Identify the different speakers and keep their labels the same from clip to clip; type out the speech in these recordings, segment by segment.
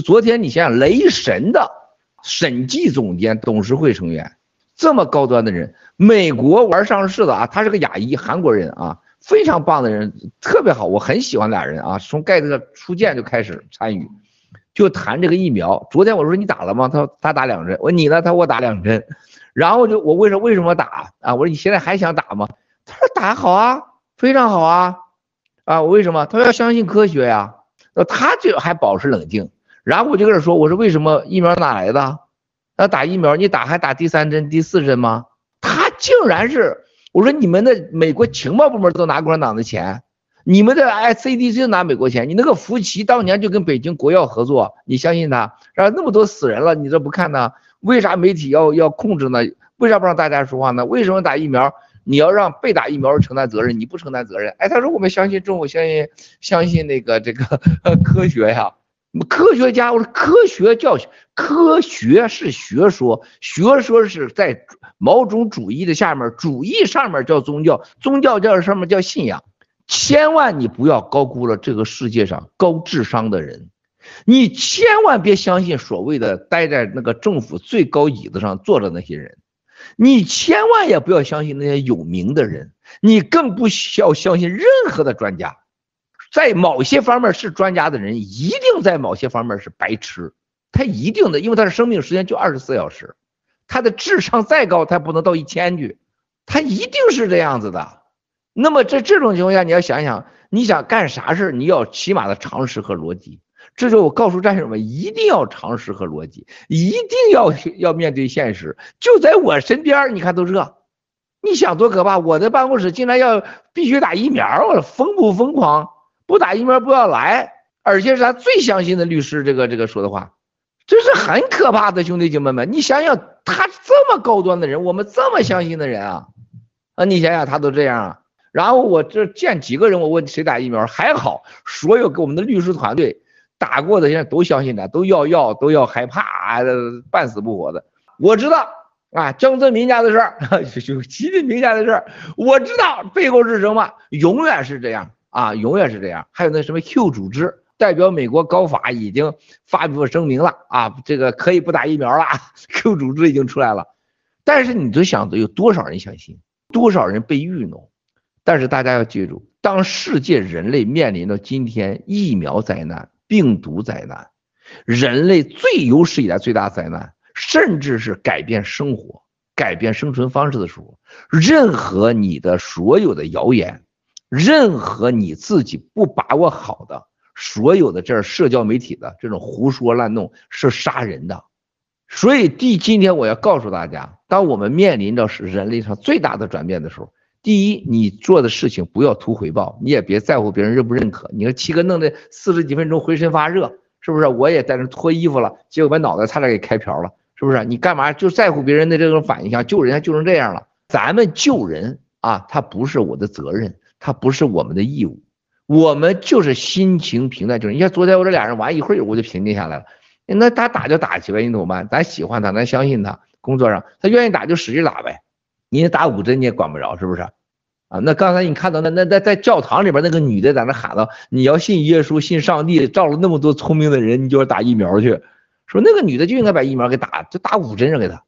Speaker 1: 昨天你想想，雷神的审计总监、董事会成员，这么高端的人，美国玩上市的啊，他是个亚裔韩国人啊，非常棒的人，特别好，我很喜欢俩人啊，从盖特初见就开始参与，就谈这个疫苗。昨天我说你打了吗？他说他打两针。我说你呢？他说我打两针。然后就我问说为什么打啊？我说你现在还想打吗？他说打好啊，非常好啊，啊，我为什么？他说要相信科学呀。那他就还保持冷静。然后我就跟他说：“我说为什么疫苗哪来的？那打疫苗你打还打第三针、第四针吗？”他竟然是我说：“你们的美国情报部门都拿共产党的钱，你们的 ICDC 拿美国钱，你那个福奇当年就跟北京国药合作，你相信他？然后那么多死人了，你这不看呢？为啥媒体要要控制呢？为啥不让大家说话呢？为什么打疫苗你要让被打疫苗承担责任？你不承担责任？哎，他说我们相信政府，相信相信那个这个 科学呀。”科学家，我说科学教学，科学是学说，学说是在某种主义的下面，主义上面叫宗教，宗教叫上面叫信仰。千万你不要高估了这个世界上高智商的人，你千万别相信所谓的待在那个政府最高椅子上坐着那些人，你千万也不要相信那些有名的人，你更不需要相信任何的专家。在某些方面是专家的人，一定在某些方面是白痴。他一定的，因为他的生命时间就二十四小时，他的智商再高，他不能到一千去，他一定是这样子的。那么在这种情况下，你要想想，你想干啥事你要起码的常识和逻辑。这就我告诉战士们，一定要常识和逻辑，一定要要面对现实。就在我身边，你看都这，你想多可怕？我的办公室竟然要必须打疫苗，我疯不疯狂？不打疫苗不要来，而且是他最相信的律师，这个这个说的话，这是很可怕的，兄弟姐妹们，你想想，他这么高端的人，我们这么相信的人啊，啊，你想想他都这样啊。然后我这见几个人，我问谁打疫苗，还好，所有给我们的律师团队打过的，现在都相信他，都要要都要害怕啊，半死不活的。我知道啊，江泽民家的事儿，就 习近平家的事儿，我知道背后是什么，永远是这样。啊，永远是这样。还有那什么 Q 组织代表美国高法已经发布声明了啊，这个可以不打疫苗了。Q 组织已经出来了，但是你就想着有多少人相信，多少人被愚弄？但是大家要记住，当世界人类面临着今天疫苗灾难、病毒灾难，人类最有史以来最大灾难，甚至是改变生活、改变生存方式的时候，任何你的所有的谣言。任何你自己不把握好的，所有的这社交媒体的这种胡说乱弄是杀人的。所以第今天我要告诉大家，当我们面临着是人类上最大的转变的时候，第一，你做的事情不要图回报，你也别在乎别人认不认可。你说七哥弄的四十几分钟浑身发热，是不是？我也在那脱衣服了，结果把脑袋差点给开瓢了，是不是？你干嘛就在乎别人的这种反应？像救人家救成这样了，咱们救人啊，他不是我的责任。他不是我们的义务，我们就是心情平淡。就是你看昨天我这俩人玩一会儿，我就平静下来了。那他打就打去呗，你懂吗？咱喜欢他，咱相信他。工作上他愿意打就使劲打呗。你打五针你也管不着，是不是？啊，那刚才你看到那那在在教堂里边那个女的在那喊道：“你要信耶稣，信上帝，照了那么多聪明的人，你就要打疫苗去。”说那个女的就应该把疫苗给打，就打五针上给他。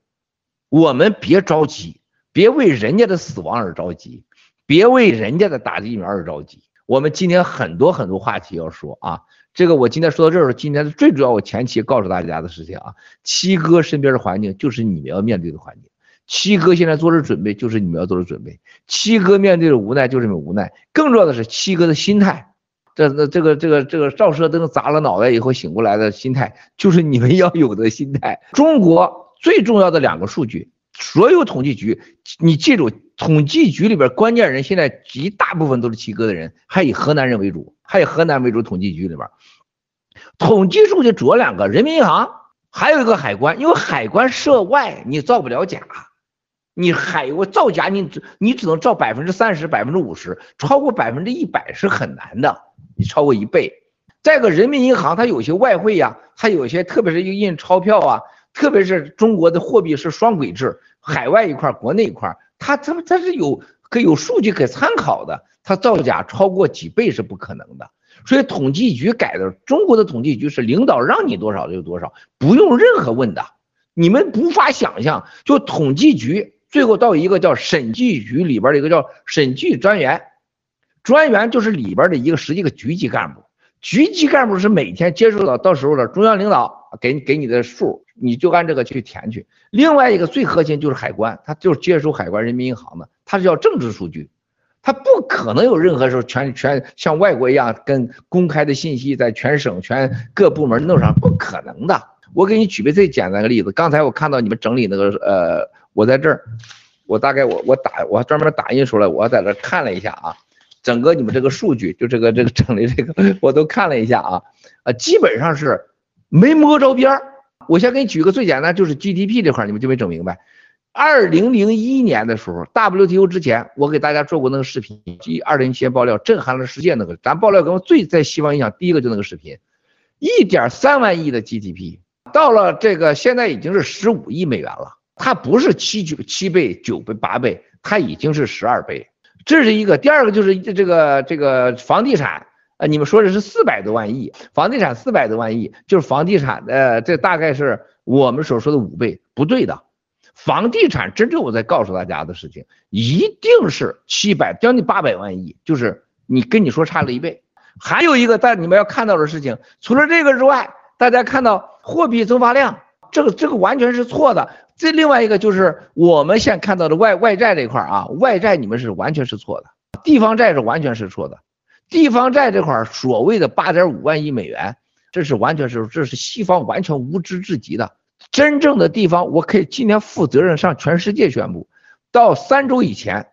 Speaker 1: 我们别着急，别为人家的死亡而着急。别为人家的打疫苗而着急。我们今天很多很多话题要说啊，这个我今天说到这儿，今天最主要我前期告诉大家的事情啊，七哥身边的环境就是你们要面对的环境，七哥现在做的准备就是你们要做的准备，七哥面对的无奈就是你们无奈，更重要的是七哥的心态，这这这个这个这个照射灯砸了脑袋以后醒过来的心态，就是你们要有的心态。中国最重要的两个数据。所有统计局，你记住，统计局里边关键人现在极大部分都是七哥的人，还以河南人为主，还以河南为主。统计局里边，统计数据主要两个，人民银行，还有一个海关，因为海关涉外，你造不了假，你海我造假，你只你只能造百分之三十、百分之五十，超过百分之一百是很难的，你超过一倍。再个，人民银行它有些外汇呀，它有些特别是一印钞票啊。特别是中国的货币是双轨制，海外一块，国内一块，它它它是有可有数据可参考的，它造假超过几倍是不可能的。所以统计局改的，中国的统计局是领导让你多少就多少，不用任何问的。你们无法想象，就统计局最后到一个叫审计局里边的一个叫审计专员，专员就是里边的一个实际的局级干部，局级干部是每天接触到到时候的中央领导给给你的数，你就按这个去填去。另外一个最核心就是海关，它就是接收海关人民银行的，它是要政治数据。它不可能有任何时候全全像外国一样跟公开的信息在全省全各部门弄上，不可能的。我给你举个最简单的例子，刚才我看到你们整理那个呃，我在这儿，我大概我我打我专门打印出来，我在这看了一下啊，整个你们这个数据就这个这个整理这个我都看了一下啊，啊基本上是没摸着边儿。我先给你举个最简单，就是 GDP 这块儿你们就没整明白。二零零一年的时候，WTO 之前，我给大家做过那个视频，即二零一七年爆料震撼了世界那个，咱爆料跟我最在西方影响第一个就那个视频，一点三万亿的 GDP，到了这个现在已经是十五亿美元了，它不是七九七倍九倍八倍，它已经是十二倍，这是一个。第二个就是这个这个房地产，呃，你们说的是四百多万亿，房地产四百多万亿，就是房地产的这大概是我们所说的五倍，不对的。房地产真正我在告诉大家的事情，一定是七百将近八百万亿，就是你跟你说差了一倍。还有一个但你们要看到的事情，除了这个之外，大家看到货币增发量，这个这个完全是错的。这另外一个就是我们现在看到的外外债这块啊，外债你们是完全是错的，地方债是完全是错的。地方债这块所谓的八点五万亿美元，这是完全是这是西方完全无知至极的。真正的地方，我可以今天负责任向全世界宣布，到三周以前，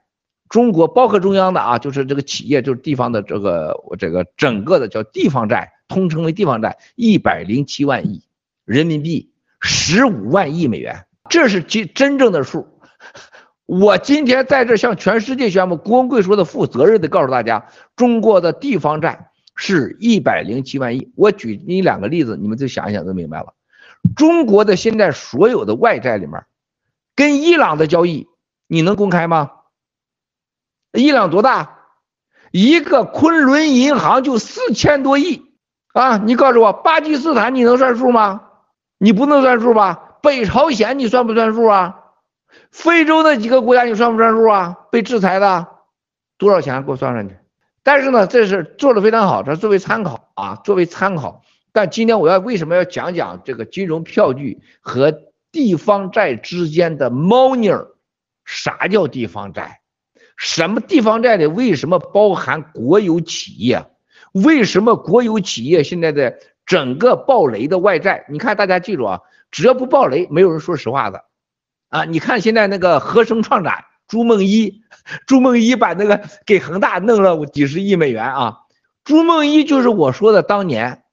Speaker 1: 中国包括中央的啊，就是这个企业，就是地方的这个我这个整个的叫地方债，通称为地方债，一百零七万亿人民币，十五万亿美元，这是真真正的数。我今天在这向全世界宣布，郭文贵说的负责任的告诉大家，中国的地方债是一百零七万亿。我举你两个例子，你们就想一想就明白了。中国的现在所有的外债里面，跟伊朗的交易，你能公开吗？伊朗多大？一个昆仑银行就四千多亿啊！你告诉我，巴基斯坦你能算数吗？你不能算数吧？北朝鲜你算不算数啊？非洲那几个国家你算不算数啊？被制裁的多少钱？给我算上去。但是呢，这是做的非常好，这作为参考啊，作为参考。但今天我要为什么要讲讲这个金融票据和地方债之间的猫腻儿？啥叫地方债？什么地方债里为什么包含国有企业？为什么国有企业现在的整个暴雷的外债？你看大家记住啊，只要不暴雷，没有人说实话的啊！你看现在那个合生创展朱梦一，朱梦一把那个给恒大弄了几十亿美元啊！朱梦一就是我说的当年。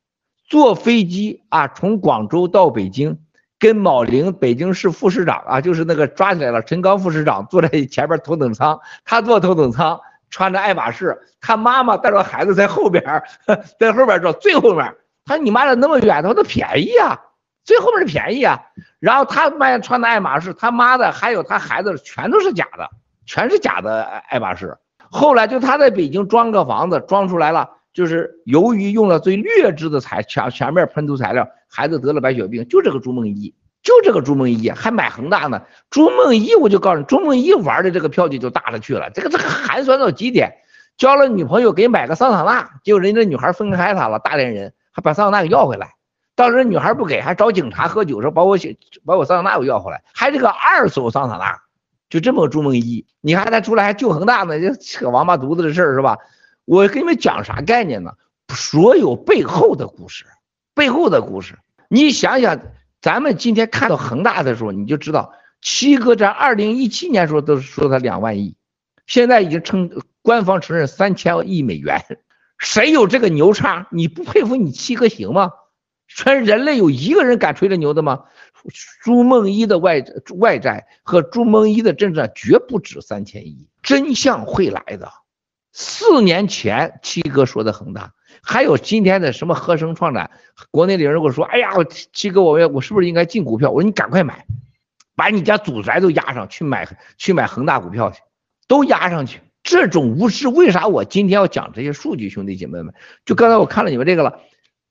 Speaker 1: 坐飞机啊，从广州到北京，跟某宁北京市副市长啊，就是那个抓起来了，陈刚副市长坐在前边头等舱，他坐头等舱，穿着爱马仕，他妈妈带着孩子在后边，在后边坐最后面。他说你妈的那么远，他说那便宜啊，最后面是便宜啊。然后他卖穿的爱马仕，他妈的还有他孩子全都是假的，全是假的爱马仕。后来就他在北京装个房子，装出来了。就是由于用了最劣质的材前前面喷涂材料，孩子得了白血病，就这个朱梦一，就这个朱梦一还买恒大呢。朱梦一我就告诉你，朱梦一玩的这个票据就大了去了，这个这个寒酸到极点。交了女朋友给买个桑塔纳，结果人家女孩分开他了，大连人还把桑塔纳给要回来。当时女孩不给，还找警察喝酒说把我把我桑塔纳给要回来，还是个二手桑塔纳，就这么个朱梦一。你看他出来还救恒大呢，就扯王八犊子的事儿是吧？我跟你们讲啥概念呢？所有背后的故事，背后的故事，你想想，咱们今天看到恒大的时候，你就知道七哥在二零一七年时候都说他两万亿，现在已经称官方承认三千亿美元，谁有这个牛叉？你不佩服你七哥行吗？全人类有一个人敢吹这牛的吗？朱梦一的外外债和朱梦一的真债绝不止三千亿，真相会来的。四年前七哥说的恒大，还有今天的什么合生创展，国内的人如果说，哎呀，七哥，我要我是不是应该进股票？我说你赶快买，把你家祖宅都押上去买去买恒大股票去，都押上去。这种无视，为啥我今天要讲这些数据，兄弟姐妹们？就刚才我看了你们这个了，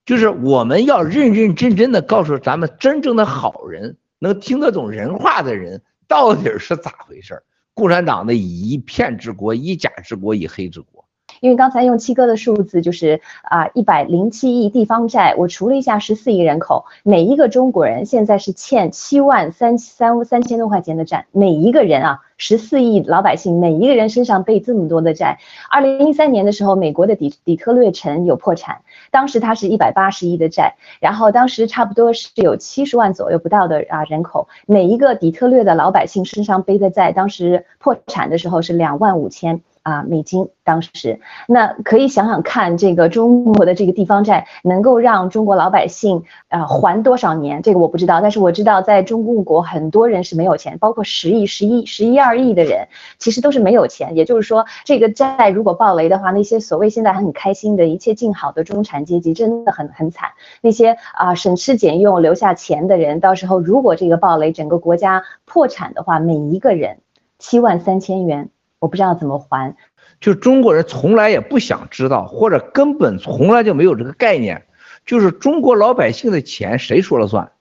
Speaker 1: 就是我们要认认真真的告诉咱们真正的好人，能听得懂人话的人，到底是咋回事？共产党的以一片之国，以假之国，以黑之国。
Speaker 2: 因为刚才用七哥的数字就是啊一百零七亿地方债，我除了一下十四亿人口，每一个中国人现在是欠七万三三三千多块钱的债，每一个人啊十四亿老百姓每一个人身上背这么多的债。二零一三年的时候，美国的底底特律城有破产，当时它是一百八十亿的债，然后当时差不多是有七十万左右不到的啊人口，每一个底特律的老百姓身上背的债，当时破产的时候是两万五千。啊，美金当时，那可以想想看，这个中国的这个地方债能够让中国老百姓啊还多少年？这个我不知道，但是我知道在中共国很多人是没有钱，包括十亿、十一、十一二亿的人，其实都是没有钱。也就是说，这个债如果爆雷的话，那些所谓现在很开心的一切静好的中产阶级真的很很惨。那些啊省吃俭用留下钱的人，到时候如果这个爆雷，整个国家破产的话，每一个人七万三千元。我不知道怎么还，
Speaker 1: 就中国人从来也不想知道，或者根本从来就没有这个概念，就是中国老百姓的钱谁说了算，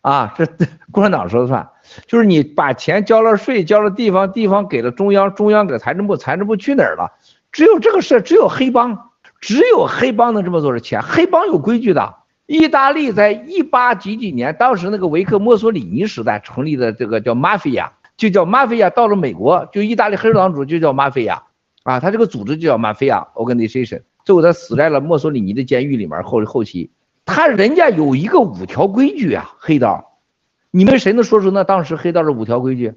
Speaker 1: 啊，这 共产党说了算，就是你把钱交了税，交了地方，地方给了中央，中央给财政部，财政部去哪儿了？只有这个事，只有黑帮，只有黑帮能这么做的钱，黑帮有规矩的。意大利在一八几几年，当时那个维克墨索里尼时代成立的这个叫 mafia。就叫马菲亚，到了美国，就意大利黑手党组织就叫马菲亚，啊，他这个组织就叫马菲亚 organization。最后他死在了墨索里尼的监狱里面，后后期，他人家有一个五条规矩啊，黑道，你们谁能说出那当时黑道的五条规矩？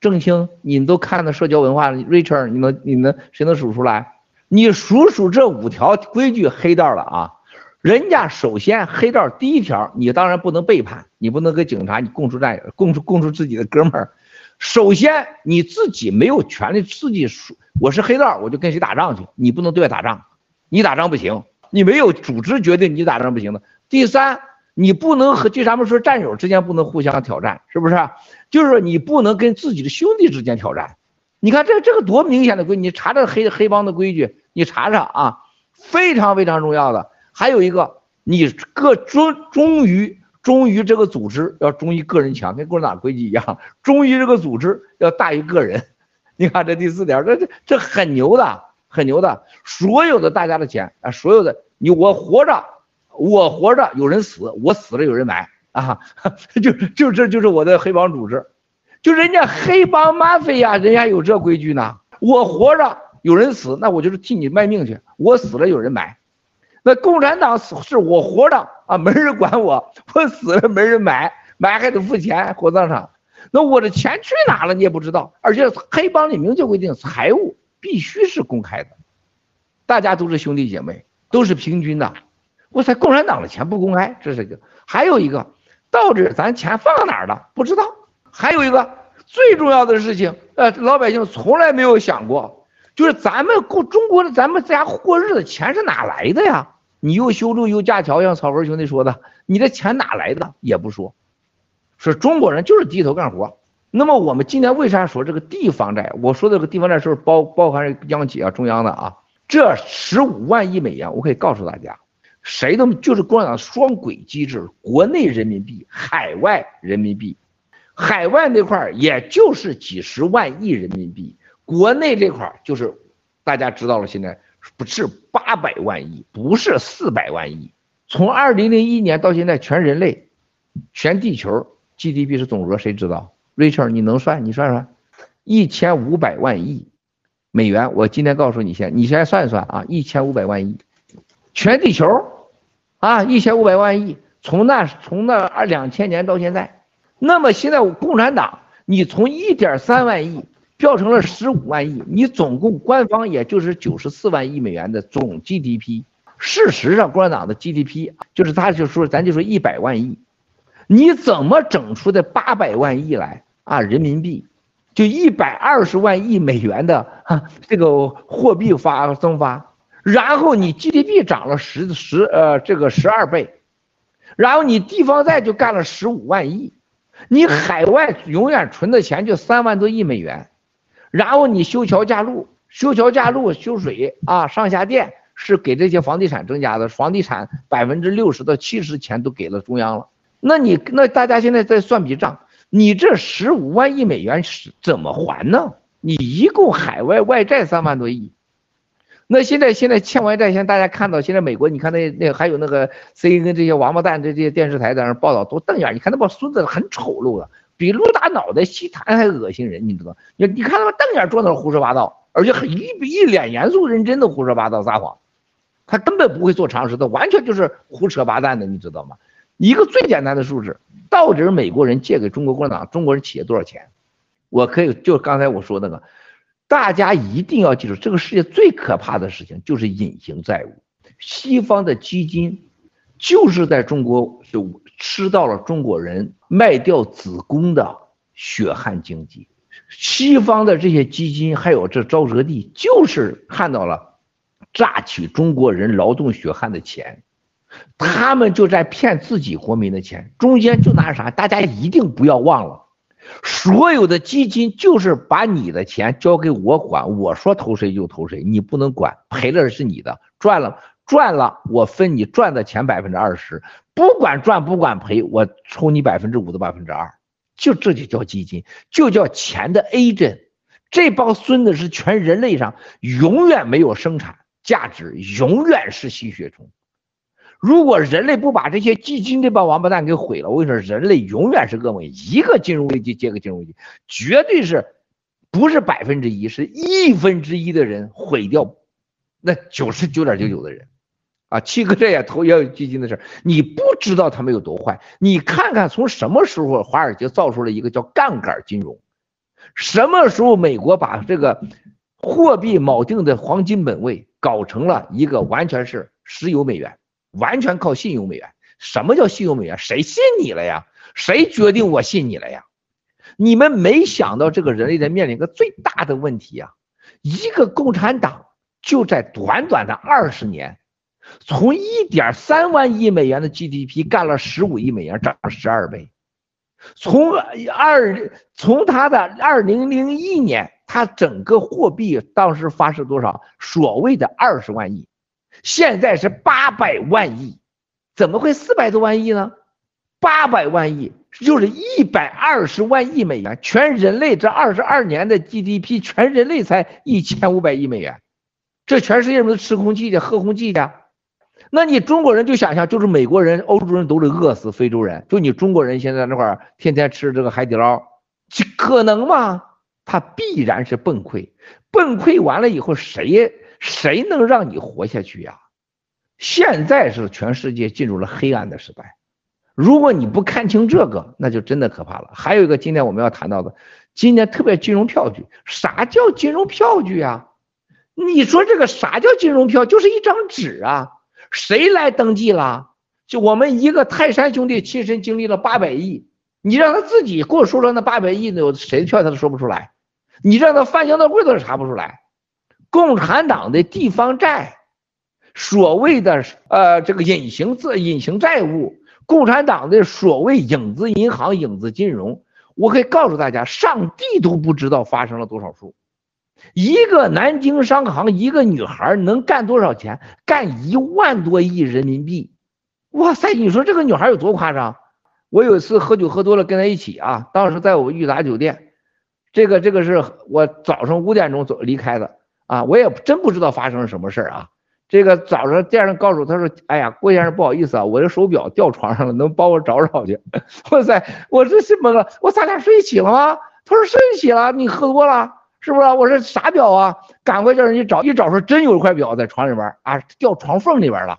Speaker 1: 郑清，你们都看的社交文化，Richard，你能你能谁能数出来？你数数这五条规矩黑道了啊？人家首先黑道第一条，你当然不能背叛，你不能跟警察你供出战友，供出供出自己的哥们儿。首先，你自己没有权利自己说我是黑道，我就跟谁打仗去。你不能对外打仗，你打仗不行，你没有组织决定你打仗不行的。第三，你不能和就咱们说战友之间不能互相挑战，是不是？就是说你不能跟自己的兄弟之间挑战。你看这这个多明显的规，你查查黑黑帮的规矩，你查查啊，非常非常重要的。还有一个，你各忠忠于。忠于这个组织要忠于个人强，跟共产党规矩一样。忠于这个组织要大于个人。你看这第四点，这这这很牛的，很牛的。所有的大家的钱啊，所有的你我活着，我活着有人死，我死了有人买啊，就就这就是我的黑帮组织，就人家黑帮 mafia，人家有这规矩呢。我活着有人死，那我就是替你卖命去。我死了有人买。那共产党死是我活着啊，没人管我；我死了没人买，买还得付钱火葬场。那我的钱去哪了你也不知道。而且黑帮里明确规定，财务必须是公开的，大家都是兄弟姐妹，都是平均的。我猜共产党的钱不公开，这是一个。还有一个，到底咱钱放哪儿了？不知道。还有一个最重要的事情，呃，老百姓从来没有想过，就是咱们过中国的咱们家过日子钱是哪来的呀？你又修路又架桥，像草根兄弟说的，你的钱哪来的也不说，说中国人就是低头干活。那么我们今天为啥说这个地方债？我说的这个地方债是不是包包含央企啊、中央的啊？这十五万亿美元，我可以告诉大家，谁都就是共产党双轨机制，国内人民币，海外人民币，海外那块也就是几十万亿人民币，国内这块就是大家知道了，现在。不是八百万亿，不是四百万亿。从二零零一年到现在，全人类、全地球 GDP 是总额，谁知道？Richard，你能算？你算算，一千五百万亿美元。我今天告诉你先，你先算一算啊，一千五百万亿，全地球啊，一千五百万亿。从那从那二两千年到现在，那么现在共产党，你从一点三万亿。飙成了十五万亿，你总共官方也就是九十四万亿美元的总 GDP。事实上，共产党的 GDP 就是他就说，咱就说一百万亿，你怎么整出的八百万亿来啊？人民币就一百二十万亿美元的，这个货币发增发，然后你 GDP 涨了十十呃这个十二倍，然后你地方债就干了十五万亿，你海外永远存的钱就三万多亿美元。然后你修桥架路，修桥架路、修水啊、上下电是给这些房地产增加的，房地产百分之六十到七十钱都给了中央了。那你那大家现在在算笔账，你这十五万亿美元是怎么还呢？你一共海外外债三万多亿，那现在现在欠外债，现在大家看到现在美国，你看那那还有那个 CNN 这些王八蛋这这些电视台在那报道都瞪眼，你看那帮孙子很丑陋的，比撸大脑袋吸痰还恶心人，你知道？你你看他瞪眼坐那胡说八道，而且很一一脸严肃认真的胡说八道撒谎，他根本不会做常识的，完全就是胡扯八蛋的，你知道吗？一个最简单的数字，到底是美国人借给中国共产党中国人企业多少钱？我可以就刚才我说那个，大家一定要记住，这个世界最可怕的事情就是隐形债务。西方的基金就是在中国就吃到了中国人卖掉子宫的血汗经济。西方的这些基金还有这沼泽地，就是看到了榨取中国人劳动血汗的钱。他们就在骗自己国民的钱，中间就拿啥？大家一定不要忘了，所有的基金就是把你的钱交给我管，我说投谁就投谁，你不能管，赔了是你的，赚了赚了我分你赚的钱百分之二十，不管赚不管赔，我抽你百分之五的百分之二，就这就叫基金，就叫钱的 A 阵。这帮孙子是全人类上永远没有生产价值，永远是吸血虫。如果人类不把这些基金这帮王八蛋给毁了，我跟你说，人类永远是噩梦，一个金融危机接个金融危机，绝对是，不是百分之一，是亿分之一的人毁掉，那九十九点九九的人，啊，七哥这也投也有基金的事，你不知道他们有多坏，你看看从什么时候华尔街造出了一个叫杠杆金融，什么时候美国把这个货币锚定的黄金本位搞成了一个完全是石油美元。完全靠信用美元，什么叫信用美元？谁信你了呀？谁决定我信你了呀？你们没想到这个人类在面临一个最大的问题啊！一个共产党就在短短的二十年，从一点三万亿美元的 GDP 干了十五亿美元，涨了十二倍。从二从他的二零零一年，他整个货币当时发射多少？所谓的二十万亿。现在是八百万亿，怎么会四百多万亿呢？八百万亿就是一百二十万亿美元，全人类这二十二年的 GDP，全人类才一千五百亿美元，这全世界人都吃空气的、喝空气的。那你中国人就想象，就是美国人、欧洲人都得饿死，非洲人就你中国人现在那块天天吃这个海底捞，可能吗？他必然是崩溃，崩溃完了以后谁？谁能让你活下去呀？现在是全世界进入了黑暗的时代，如果你不看清这个，那就真的可怕了。还有一个，今天我们要谈到的，今天特别金融票据，啥叫金融票据啊？你说这个啥叫金融票？就是一张纸啊，谁来登记了？就我们一个泰山兄弟亲身经历了八百亿，你让他自己给我说说那八百亿有谁的票，他都说不出来，你让他翻箱倒柜都查不出来。共产党的地方债，所谓的呃这个隐形资隐形债务，共产党的所谓影子银行、影子金融，我可以告诉大家，上帝都不知道发生了多少数。一个南京商行，一个女孩能干多少钱？干一万多亿人民币！哇塞，你说这个女孩有多夸张？我有一次喝酒喝多了，跟她一起啊，当时在我们裕达酒店，这个这个是我早上五点钟走离开的。啊，我也真不知道发生了什么事儿啊！这个早上店上告诉我，他说：“哎呀，郭先生不好意思啊，我这手表掉床上了，能帮我找找去？” 哇塞，我这是懵了，我咱俩睡一起了吗？他说睡一起了，你喝多了是不是？我说啥表啊？赶快叫人去找，一找说真有一块表在床里边啊，掉床缝里边了。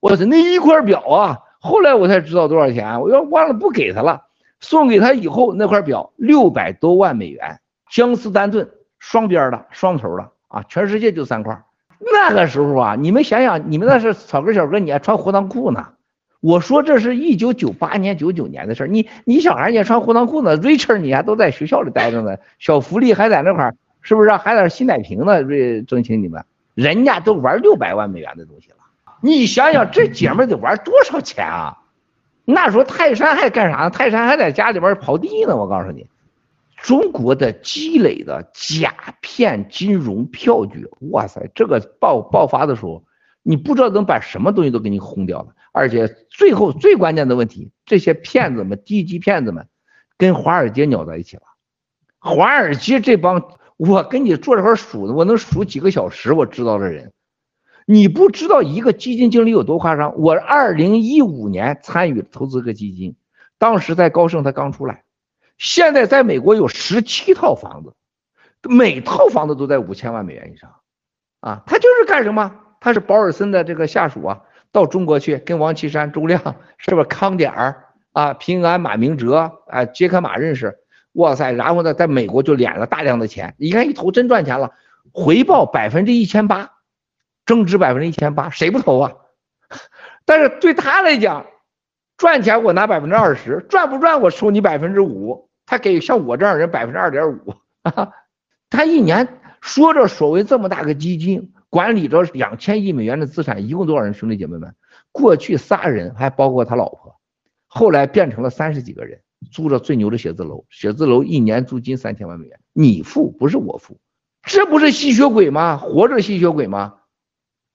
Speaker 1: 我说那一块表啊，后来我才知道多少钱，我要忘了不给他了，送给他以后那块表六百多万美元，江诗丹顿双边的双头的。啊，全世界就三块。那个时候啊，你们想想，你们那是草根小哥，你还穿胡裆裤呢。我说这是一九九八年、九九年的事儿。你你小孩你穿裤裆裤呢，Richard 你还都在学校里待着呢，小福利还在那块儿，是不是？还在新奶瓶呢，瑞争取你们，人家都玩六百万美元的东西了。你想想，这姐们得玩多少钱啊？那时候泰山还干啥呢？泰山还在家里边刨地呢。我告诉你，中国的积累的假骗金融票据，哇塞，这个爆爆发的时候，你不知道能把什么东西都给你轰掉了。而且最后最关键的问题，这些骗子们、低级骗子们，跟华尔街扭在一起了。华尔街这帮，我跟你坐这块数，我能数几个小时，我知道的人。你不知道一个基金经理有多夸张。我二零一五年参与投资个基金，当时在高盛，他刚出来。现在在美国有十七套房子，每套房子都在五千万美元以上，啊，他就是干什么？他是保尔森的这个下属啊，到中国去跟王岐山、周亮，是不是康点儿啊、平安、马明哲啊、杰克马认识？哇塞，然后呢，在美国就敛了大量的钱，你看一投真赚钱了，回报百分之一千八，增值百分之一千八，谁不投啊？但是对他来讲。赚钱我拿百分之二十，赚不赚我收你百分之五，他给像我这样人百分之二点五，他一年说着所谓这么大个基金，管理着两千亿美元的资产，一共多少人？兄弟姐妹们，过去仨人还包括他老婆，后来变成了三十几个人，租着最牛的写字楼，写字楼一年租金三千万美元，你付不是我付，这不是吸血鬼吗？活着吸血鬼吗？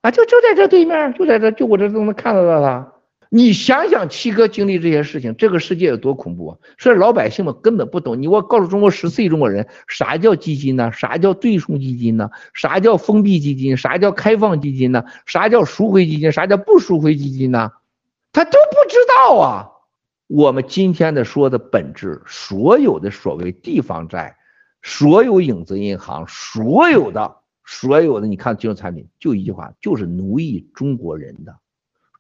Speaker 1: 啊，就就在这对面，就在这，就我这都能看得到他。你想想，七哥经历这些事情，这个世界有多恐怖啊！所以老百姓们根本不懂。你我告诉中国十四亿中国人，啥叫基金呢？啥叫对冲基金呢？啥叫封闭基金？啥叫开放基金呢？啥叫赎回基金？啥叫不赎回基金呢？他都不知道啊！我们今天的说的本质，所有的所谓地方债，所有影子银行，所有的所有的，你看金融产品，就一句话，就是奴役中国人的。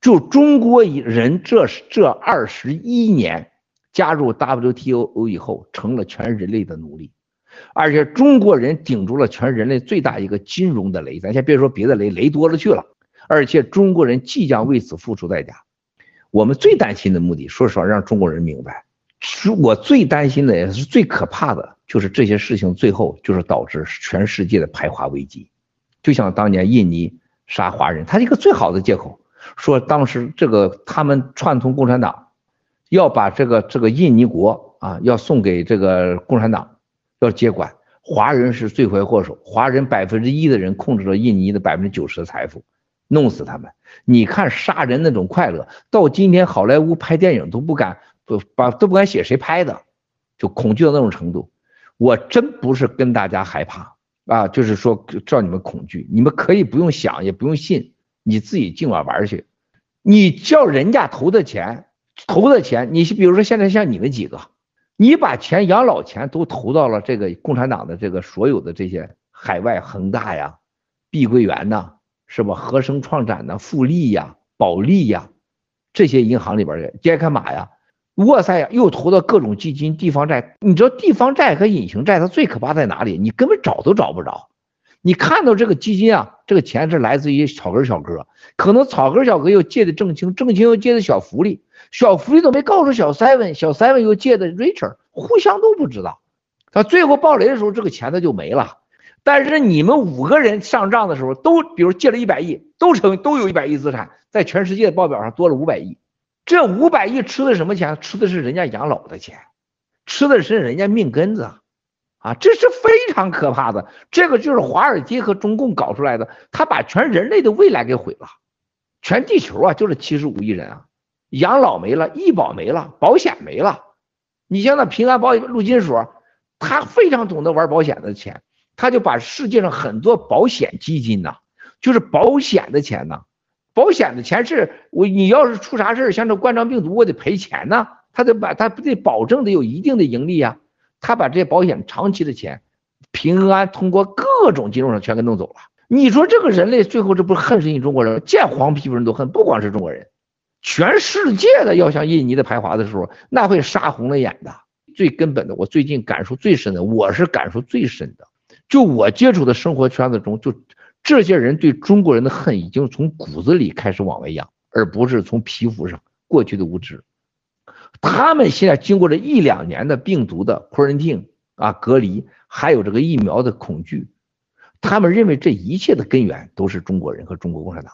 Speaker 1: 就中国人这这二十一年加入 WTO 以后，成了全人类的奴隶，而且中国人顶住了全人类最大一个金融的雷，咱先别说别的雷，雷多了去了，而且中国人即将为此付出代价。我们最担心的目的，说实话，让中国人明白，是我最担心的也是最可怕的，就是这些事情最后就是导致全世界的排华危机，就像当年印尼杀华人，他一个最好的借口。说当时这个他们串通共产党，要把这个这个印尼国啊，要送给这个共产党，要接管。华人是罪魁祸首，华人百分之一的人控制了印尼的百分之九十的财富，弄死他们。你看杀人那种快乐，到今天好莱坞拍电影都不敢不把都不敢写谁拍的，就恐惧到那种程度。我真不是跟大家害怕啊，就是说叫你们恐惧，你们可以不用想，也不用信。你自己尽管玩去，你叫人家投的钱，投的钱，你比如说现在像你们几个，你把钱养老钱都投到了这个共产党的这个所有的这些海外恒大呀、碧桂园呐，是吧？合生创展呐、富力呀、保利呀这些银行里边的杰克马呀、沃塞呀，又投到各种基金、地方债。你知道地方债和隐形债它最可怕在哪里？你根本找都找不着。你看到这个基金啊，这个钱是来自于草根小哥，可能草根小哥又借的正清，正清又借的小福利，小福利都没告诉小 seven，小 seven 又借的 Richard，互相都不知道。他最后爆雷的时候，这个钱他就没了。但是你们五个人上账的时候，都比如借了一百亿，都成都有一百亿资产，在全世界的报表上多了五百亿。这五百亿吃的什么钱？吃的是人家养老的钱，吃的是人家命根子。啊，这是非常可怕的，这个就是华尔街和中共搞出来的，他把全人类的未来给毁了，全地球啊就是七十五亿人啊，养老没了，医保没了，保险没了。你像那平安保险陆金所，他非常懂得玩保险的钱，他就把世界上很多保险基金呐，就是保险的钱呐，保险的钱是我你要是出啥事像这冠状病毒，我得赔钱呐，他得把他得保证得有一定的盈利呀。他把这些保险长期的钱，平安通过各种金融上全给弄走了。你说这个人类最后这不是恨死你中国人，见黄皮肤人都恨，不光是中国人，全世界的要像印尼的排华的时候，那会杀红了眼的。最根本的，我最近感受最深的，我是感受最深的，就我接触的生活圈子中，就这些人对中国人的恨已经从骨子里开始往外扬，而不是从皮肤上过去的无知。他们现在经过这一两年的病毒的 quarantine 啊隔离，还有这个疫苗的恐惧，他们认为这一切的根源都是中国人和中国共产党，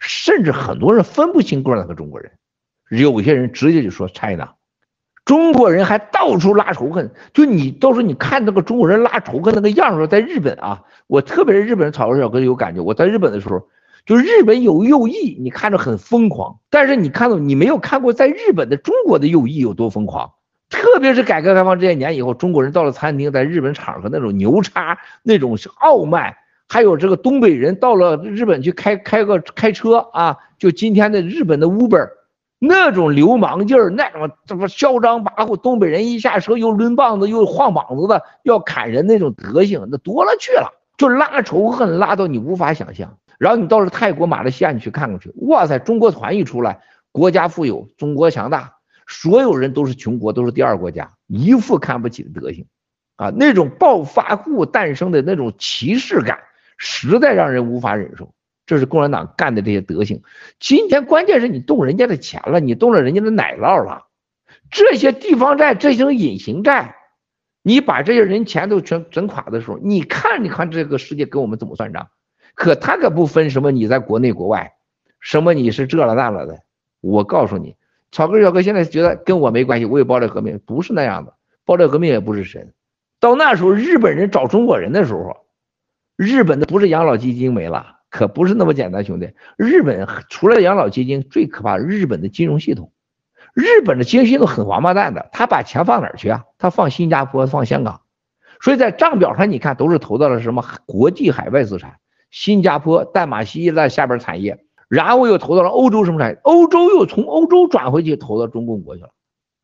Speaker 1: 甚至很多人分不清共产党和中国人，有些人直接就说 China，中国人还到处拉仇恨，就你到时候你看那个中国人拉仇恨那个样子，在日本啊，我特别是日本人草根小哥有感觉。我在日本的时候，就日本有右翼，你看着很疯狂，但是你看到你没有看过在日本的中国的右翼有多疯狂。特别是改革开放这些年以后，中国人到了餐厅，在日本场合那种牛叉，那种傲慢，还有这个东北人到了日本去开开个开车啊，就今天的日本的 Uber。那种流氓劲儿，那种这么嚣张跋扈，东北人一下车又抡棒子又晃膀子的要砍人那种德行，那多了去了，就拉仇恨拉到你无法想象。然后你到了泰国马来西亚，你去看看去，哇塞，中国团一出来，国家富有，中国强大，所有人都是穷国，都是第二国家，一副看不起的德行，啊，那种暴发户诞生的那种歧视感，实在让人无法忍受。这是共产党干的这些德行。今天关键是你动人家的钱了，你动了人家的奶酪了。这些地方债，这些隐形债，你把这些人钱都全整垮的时候，你看，你看这个世界跟我们怎么算账？可他可不分什么你在国内国外，什么你是这了那了的。我告诉你，草根小哥现在觉得跟我没关系，我有爆料革命，不是那样的。爆料革命也不是神。到那时候，日本人找中国人的时候，日本的不是养老基金没了。可不是那么简单，兄弟。日本除了养老基金，最可怕日本的金融系统。日本的金融系统很王八蛋的，他把钱放哪儿去啊？他放新加坡，放香港。所以在账表上你看都是投到了什么国际海外资产，新加坡、淡马锡在下边产业，然后又投到了欧洲什么产业，欧洲又从欧洲转回去投到中共国去了。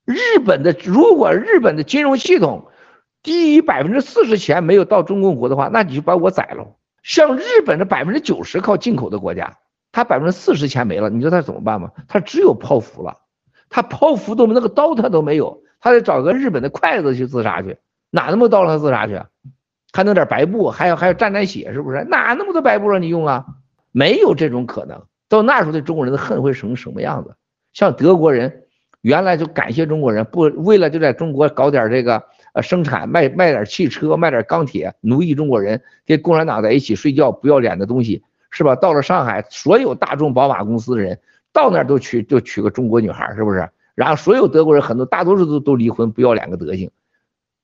Speaker 1: 日本的如果日本的金融系统低于百分之四十钱没有到中共国的话，那你就把我宰了。像日本的百分之九十靠进口的国家，他百分之四十钱没了，你说他怎么办吗？他只有剖腹了，他剖腹都没那个刀他都没有，他得找个日本的筷子去自杀去，哪那么刀他自杀去？还弄点白布，还要还要沾沾血，是不是？哪那么多白布让你用啊？没有这种可能。到那时候对中国人的恨会成什么样子？像德国人原来就感谢中国人，不为了就在中国搞点这个。呃，生产卖卖点汽车，卖点钢铁，奴役中国人，跟共产党在一起睡觉，不要脸的东西，是吧？到了上海，所有大众宝马公司的人到那儿都娶，就娶个中国女孩，是不是？然后所有德国人很多，大多数都都离婚，不要脸个德行。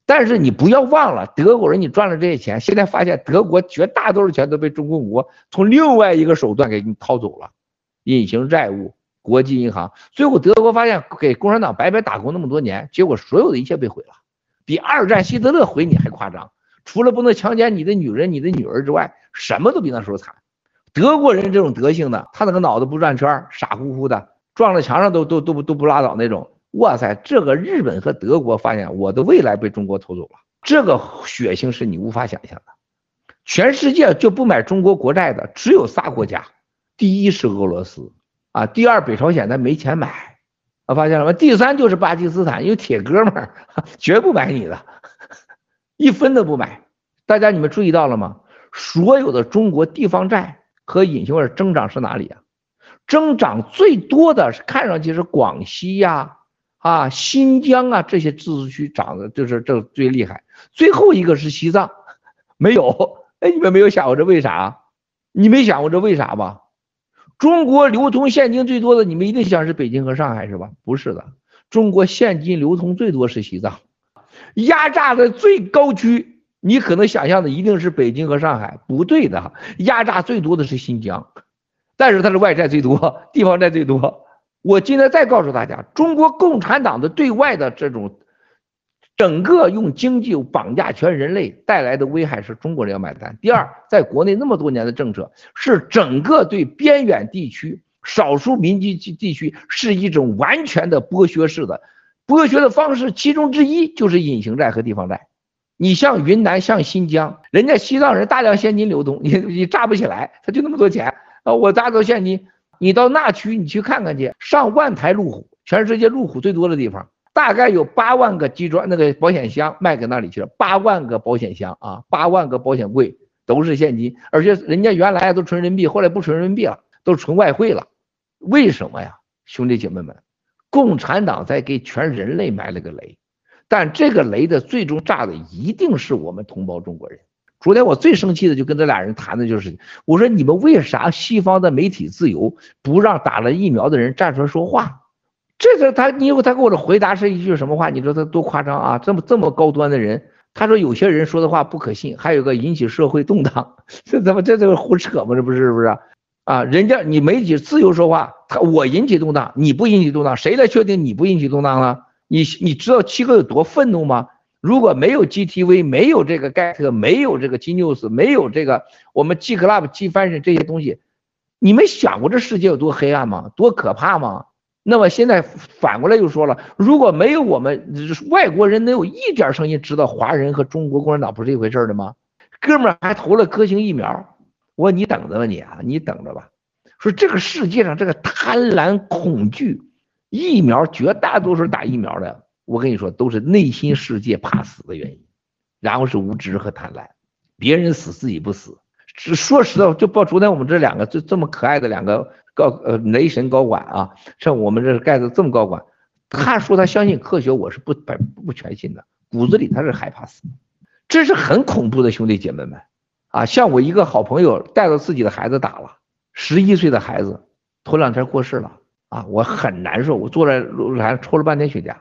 Speaker 1: 但是你不要忘了，德国人你赚了这些钱，现在发现德国绝大多数钱都被中国国从另外一个手段给你掏走了，隐形债务，国际银行，最后德国发现给共产党白白打工那么多年，结果所有的一切被毁了。比二战希特勒毁你还夸张，除了不能强奸你的女人、你的女儿之外，什么都比那时候惨。德国人这种德性的，他那个脑子不转圈，傻乎乎的，撞到墙上都都都都不拉倒那种。哇塞，这个日本和德国发现我的未来被中国偷走了，这个血腥是你无法想象的。全世界就不买中国国债的只有仨国家，第一是俄罗斯啊，第二北朝鲜他没钱买。啊发现了吗？第三就是巴基斯坦，因为铁哥们儿 绝不买你的，一分都不买。大家你们注意到了吗？所有的中国地方债和隐形债增长是哪里啊？增长最多的是看上去是广西呀、啊新疆啊这些自治区涨的就是这最厉害。最后一个是西藏，没有。哎，你们没有想过这为啥？你没想过这为啥吧？中国流通现金最多的，你们一定想是北京和上海是吧？不是的，中国现金流通最多是西藏，压榨的最高区，你可能想象的一定是北京和上海，不对的，压榨最多的是新疆，但是它的外债最多，地方债最多。我今天再告诉大家，中国共产党的对外的这种。整个用经济绑架全人类带来的危害是中国人要买单。第二，在国内那么多年的政策是整个对边远地区、少数民族地区是一种完全的剥削式的剥削的方式，其中之一就是隐形债和地方债。你像云南、像新疆，人家西藏人大量现金流动，你你榨不起来，他就那么多钱啊，我榨到现金，你到那区你去看看去，上万台路虎，全世界路虎最多的地方。大概有八万个集装那个保险箱卖给那里去了，八万个保险箱啊，八万个保险柜都是现金，而且人家原来都存人民币，后来不存人民币了，都存外汇了。为什么呀，兄弟姐妹们？共产党在给全人类埋了个雷，但这个雷的最终炸的一定是我们同胞中国人。昨天我最生气的就跟这俩人谈的就是，我说你们为啥西方的媒体自由不让打了疫苗的人站出来说话？这个他，你以后他给我的回答是一句什么话？你说他多夸张啊！这么这么高端的人，他说有些人说的话不可信，还有个引起社会动荡，这怎么这这个胡扯吗？这不是是不是？啊，人家你媒体自由说话，他我引起动荡，你不引起动荡，谁来确定你不引起动荡了？你你知道七哥有多愤怒吗？如果没有 GTV，没有这个盖特，没有这个 G News，没有这个我们 G Club、G Fashion 这些东西，你们想过这世界有多黑暗吗？多可怕吗？那么现在反过来又说了，如果没有我们外国人，能有一点声音知道华人和中国共产党不是一回事的吗？哥们儿还投了科兴疫苗，我说你等着吧你啊，你等着吧。说这个世界上这个贪婪、恐惧，疫苗绝大多数打疫苗的，我跟你说都是内心世界怕死的原因，然后是无知和贪婪，别人死自己不死。只说实在话，就报昨天我们这两个这这么可爱的两个。高呃雷神高管啊，像我们这盖子这么高管，他说他相信科学，我是不不不全信的，骨子里他是害怕死，这是很恐怖的兄弟姐妹们啊！像我一个好朋友带着自己的孩子打了，十一岁的孩子，头两天过世了啊，我很难受，我坐在路上抽了半天雪茄，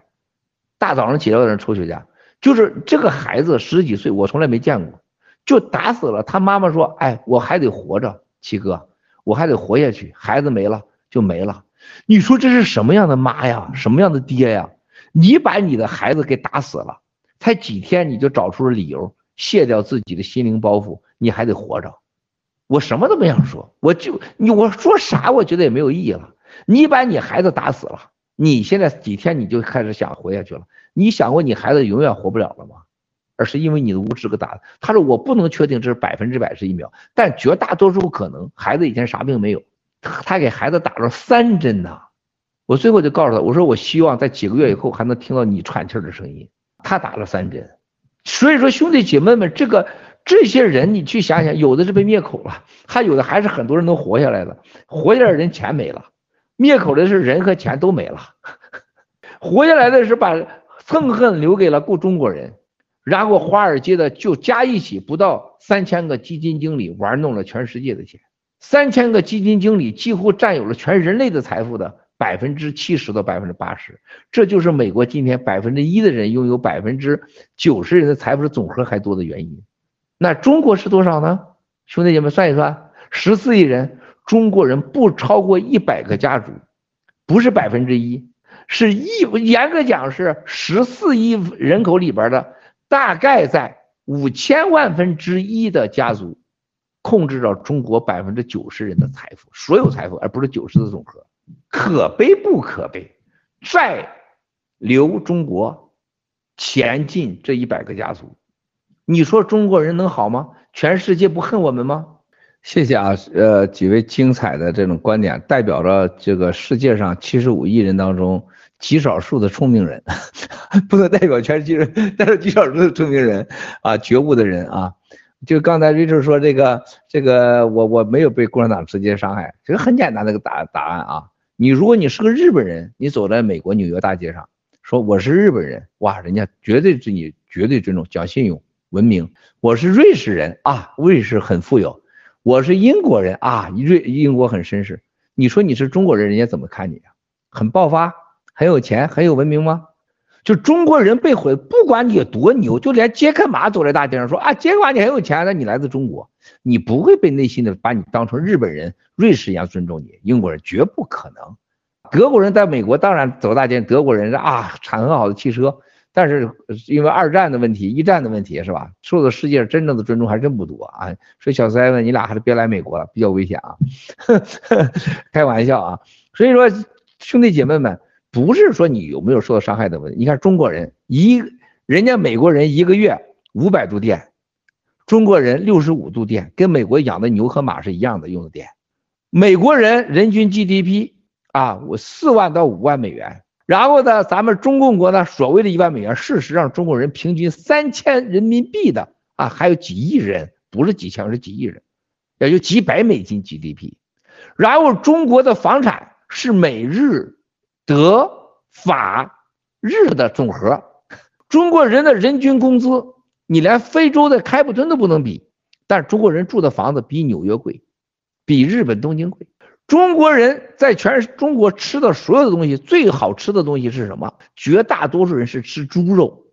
Speaker 1: 大早上起来在那抽雪茄，就是这个孩子十几岁，我从来没见过，就打死了，他妈妈说，哎，我还得活着，七哥。我还得活下去，孩子没了就没了。你说这是什么样的妈呀？什么样的爹呀？你把你的孩子给打死了，才几天你就找出了理由卸掉自己的心灵包袱，你还得活着。我什么都没想说，我就你我说啥，我觉得也没有意义了。你把你孩子打死了，你现在几天你就开始想活下去了？你想过你孩子永远活不了了吗？而是因为你的无知给打的。他说我不能确定这是百分之百是疫苗，但绝大多数可能。孩子以前啥病没有，他给孩子打了三针呐。我最后就告诉他，我说我希望在几个月以后还能听到你喘气的声音。他打了三针，所以说兄弟姐妹们，这个这些人你去想想，有的是被灭口了，还有的还是很多人能活下来的。活下来的人钱没了，灭口的是人和钱都没了，活下来的是把憎恨留给了过中国人。然后华尔街的就加一起不到三千个基金经理玩弄了全世界的钱，三千个基金经理几乎占有了全人类的财富的百分之七十到百分之八十，这就是美国今天百分之一的人拥有百分之九十人的财富的总和还多的原因。那中国是多少呢？兄弟姐妹算一算，十四亿人，中国人不超过一百个家族，不是百分之一，是一严格讲是十四亿人口里边的。大概在五千万分之一的家族，控制着中国百分之九十人的财富，所有财富，而不是九十的总和，可悲不可悲？再留中国，前进这一百个家族，你说中国人能好吗？全世界不恨我们吗？谢谢啊，呃，几位精彩的这种观点，代表着这个世界上七十五亿人当中。极少数的聪明人，不能代表全世界人，但是极少数的聪明人啊，觉悟的人啊，就刚才瑞秋说这个这个，我我没有被共产党直接伤害，这个很简单的一个答答案啊。你如果你是个日本人，你走在美国纽约大街上，说我是日本人，哇，人家绝对对你绝对尊重，讲信用、文明。我是瑞士人啊，瑞士很富有。我是英国人啊，瑞英国很绅士。你说你是中国人，人家怎么看你啊？很爆发。很有钱，很有文明吗？就中国人被毁，不管你有多牛，就连杰克马走在大街上说啊，杰克马你很有钱，那你来自中国，你不会被内心的把你当成日本人、瑞士一样尊重你。英国人绝不可能。德国人在美国当然走大街，德国人啊，产很好的汽车，但是因为二战的问题、一战的问题是吧？受到世界真正的尊重还真不多啊。所以小塞文，你俩还是别来美国了，比较危险啊。开玩笑啊。所以说，兄弟姐妹们。不是说你有没有受到伤害的问题。你看中国人一，人家美国人一个月五百度电，中国人六十五度电，跟美国养的牛和马是一样的用的电。美国人人均 GDP 啊，我四万到五万美元。然后呢，咱们中共国呢，所谓的一万美元，事实上中国人平均三千人民币的啊，还有几亿人，不是几千，是几亿人，也就几百美金 GDP。然后中国的房产是美日。德法日的总和，中国人的人均工资，你连非洲的开普敦都不能比。但中国人住的房子比纽约贵，比日本东京贵。中国人在全中国吃的所有的东西，最好吃的东西是什么？绝大多数人是吃猪肉，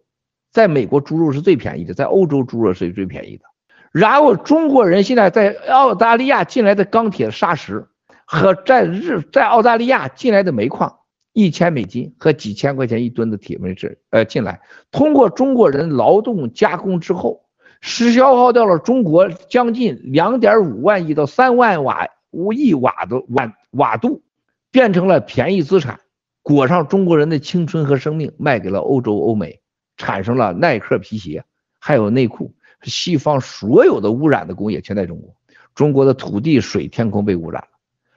Speaker 1: 在美国猪肉是最便宜的，在欧洲猪肉是最便宜的。然后中国人现在在澳大利亚进来的钢铁砂石和在日在澳大利亚进来的煤矿，一千美金和几千块钱一吨的铁煤是呃进来，通过中国人劳动加工之后，是消耗掉了中国将近两点五万亿到三万瓦。五亿瓦的瓦瓦度变成了便宜资产，裹上中国人的青春和生命，卖给了欧洲、欧美，产生了耐克皮鞋，还有内裤。西方所有的污染的工业全在中国，中国的土地、水、天空被污染了，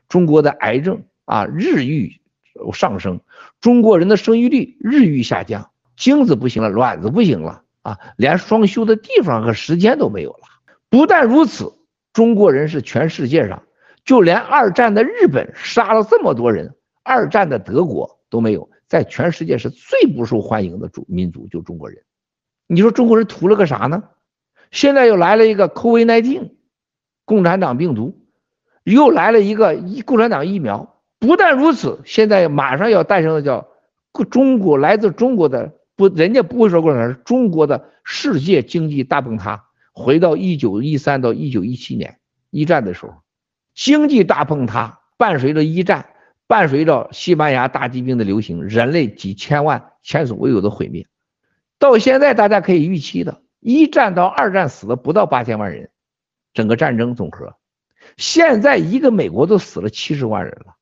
Speaker 1: 中国的癌症啊日益上升，中国人的生育率日益下降，精子不行了，卵子不行了啊，连双休的地方和时间都没有了。不但如此，中国人是全世界上。就连二战的日本杀了这么多人，二战的德国都没有，在全世界是最不受欢迎的主民族，就中国人。你说中国人图了个啥呢？现在又来了一个 COVID-19，共产党病毒，又来了一个一共产党疫苗。不但如此，现在马上要诞生的叫中国来自中国的不，人家不会说共产党，是中国的世界经济大崩塌，回到一九一三到一九一七年一战的时候。经济大崩塌，伴随着一战，伴随着西班牙大疾病的流行，人类几千万前所未有的毁灭。到现在，大家可以预期的，一战到二战死了不到八千万人，整个战争总和。现在一个美国都死了七十万人了，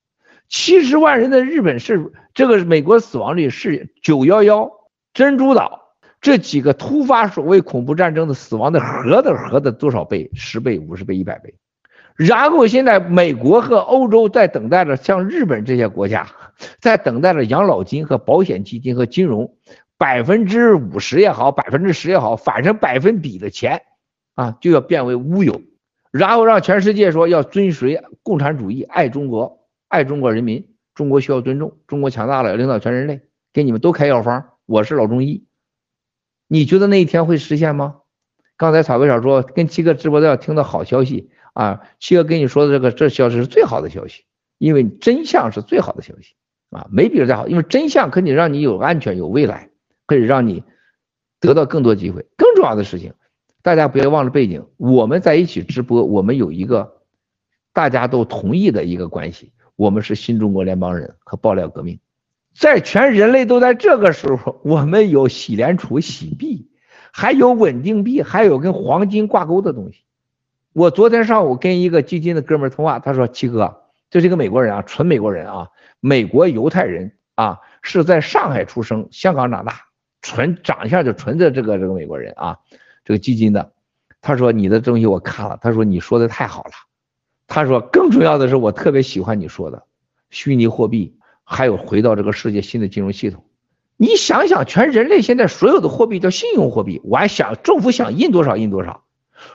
Speaker 1: 七十万人的日本是这个美国死亡率是九幺幺、珍珠岛这几个突发所谓恐怖战争的死亡的合的合的多少倍？十倍、五十倍、一百倍。然后现在美国和欧洲在等待着，像日本这些国家在等待着养老金和保险基金和金融百分之五十也好，百分之十也好，反正百分比的钱啊就要变为乌有，然后让全世界说要追随共产主义，爱中国，爱中国人民，中国需要尊重，中国强大了要领导全人类，给你们都开药方，我是老中医，你觉得那一天会实现吗？刚才草莓小说跟七哥直播都要听到好消息。啊，七哥跟你说的这个这消息是最好的消息，因为真相是最好的消息啊，没比这再好，因为真相可以让你有安全、有未来，可以让你得到更多机会。更重要的事情，大家不要忘了背景，我们在一起直播，我们有一个大家都同意的一个关系，我们是新中国联邦人和爆料革命，在全人类都在这个时候，我们有洗联储、洗币，还有稳定币，还有跟黄金挂钩的东西。我昨天上午跟一个基金的哥们儿通话，他说：“七哥，这是一个美国人啊，纯美国人啊，美国犹太人啊，是在上海出生，香港长大，纯长相就纯的这个这个美国人啊，这个基金的。他说你的东西我看了，他说你说的太好了，他说更重要的是我特别喜欢你说的虚拟货币，还有回到这个世界新的金融系统。你想想，全人类现在所有的货币叫信用货币，我还想政府想印多少印多少。”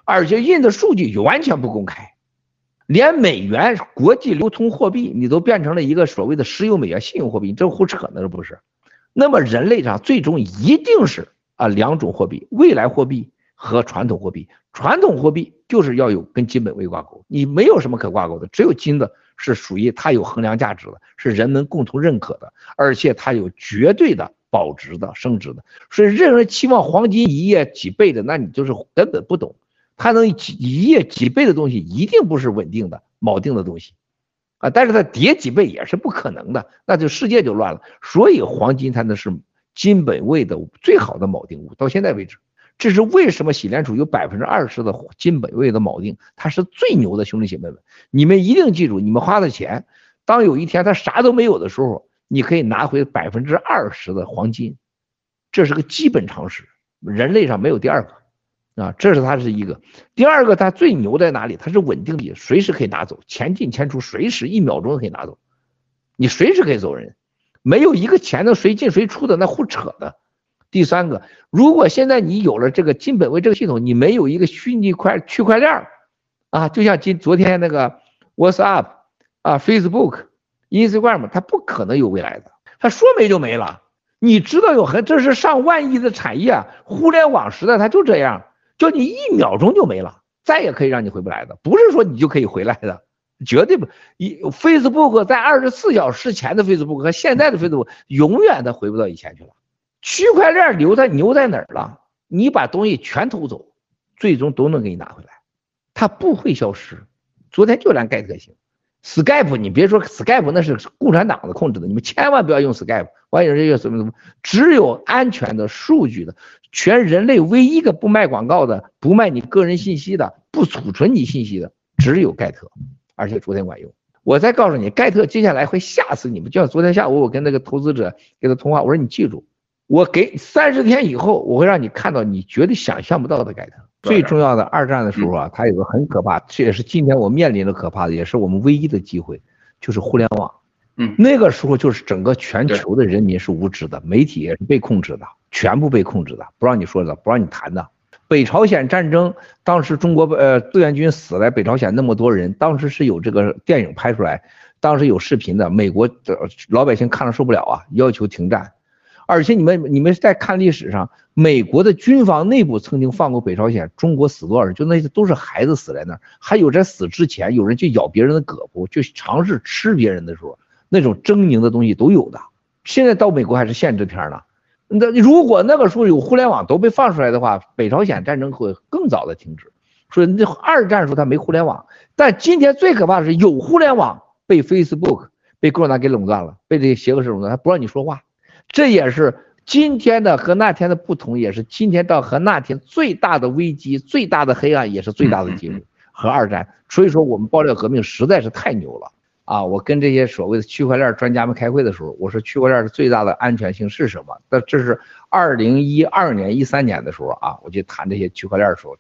Speaker 1: 而且印的数据完全不公开，连美元国际流通货币你都变成了一个所谓的石油美元信用货币，你这胡扯呢？这不是？那么人类上最终一定是啊两种货币，未来货币和传统货币。传统货币就是要有跟金本位挂钩，你没有什么可挂钩的，只有金子是属于它有衡量价值的，是人们共同认可的，而且它有绝对的保值的升值的。所以任何期望黄金一夜几倍的，那你就是根本不懂。它能几一夜几倍的东西，一定不是稳定的锚定的东西，啊，但是它跌几倍也是不可能的，那就世界就乱了。所以黄金才能是金本位的最好的锚定物，到现在为止，这是为什么喜联储有百分之二十的金本位的锚定，它是最牛的。兄弟姐妹们，你们一定记住，你们花的钱，当有一天它啥都没有的时候，你可以拿回百分之二十的黄金，这是个基本常识，人类上没有第二个。啊，这是它是一个，第二个它最牛在哪里？它是稳定币，随时可以拿走，钱进钱出，随时一秒钟可以拿走，你随时可以走人，没有一个钱能谁进谁出的，那胡扯的。第三个，如果现在你有了这个金本位这个系统，你没有一个虚拟块区块链啊，就像今昨天那个 WhatsApp 啊，Facebook、Instagram，它不可能有未来的，它说没就没了。你知道有很，这是上万亿的产业，互联网时代它就这样。就你一秒钟就没了，再也可以让你回不来的，不是说你就可以回来的，绝对不。一 Facebook 在二十四小时前的 Facebook 和现在的 Facebook 永远的回不到以前去了。区块链留在牛在哪儿了？你把东西全偷走，最终都能给你拿回来，它不会消失。昨天就连盖特行，Skype 你别说 Skype 那是共产党的控制的，你们千万不要用 Skype。万一人家什么什么，只有安全的数据的，全人类唯一一个不卖广告的、不卖你个人信息的、不储存你信息的，只有盖特，而且昨天管用。我再告诉你，盖特接下来会吓死你们。就像昨天下午我跟那个投资者给他通话，我说你记住，我给三十天以后，我会让你看到你绝对想象不到的盖特。最重要的，二战的时候啊，它有个很可怕，这也是今天我面临的可怕的，也是我们唯一的机会，就是互联网。
Speaker 3: 嗯，
Speaker 1: 那个时候就是整个全球的人民是无知的，媒体也是被控制的，全部被控制的，不让你说的，不让你谈的。北朝鲜战争，当时中国呃志愿军死了北朝鲜那么多人，当时是有这个电影拍出来，当时有视频的，美国的老百姓看了受不了啊，要求停战。而且你们你们在看历史上，美国的军方内部曾经放过北朝鲜，中国死多少人？就那些都是孩子死在那儿，还有在死之前有人去咬别人的胳膊，就尝试吃别人的时候。那种狰狞的东西都有的，现在到美国还是限制片呢。那如果那个时候有互联网都被放出来的话，北朝鲜战争会更早的停止。所以那二战时候他没互联网，但今天最可怕的是有互联网被 Facebook 被共产党给垄断了，被这些邪恶势力垄断，他不让你说话。这也是今天的和那天的不同，也是今天到和那天最大的危机、最大的黑暗，也是最大的机会。和二战，所以说我们爆料革命实在是太牛了。啊，我跟这些所谓的区块链专家们开会的时候，我说区块链的最大的安全性是什么？那这是二零一二年、一三年的时候啊，我就谈这些区块链的时候，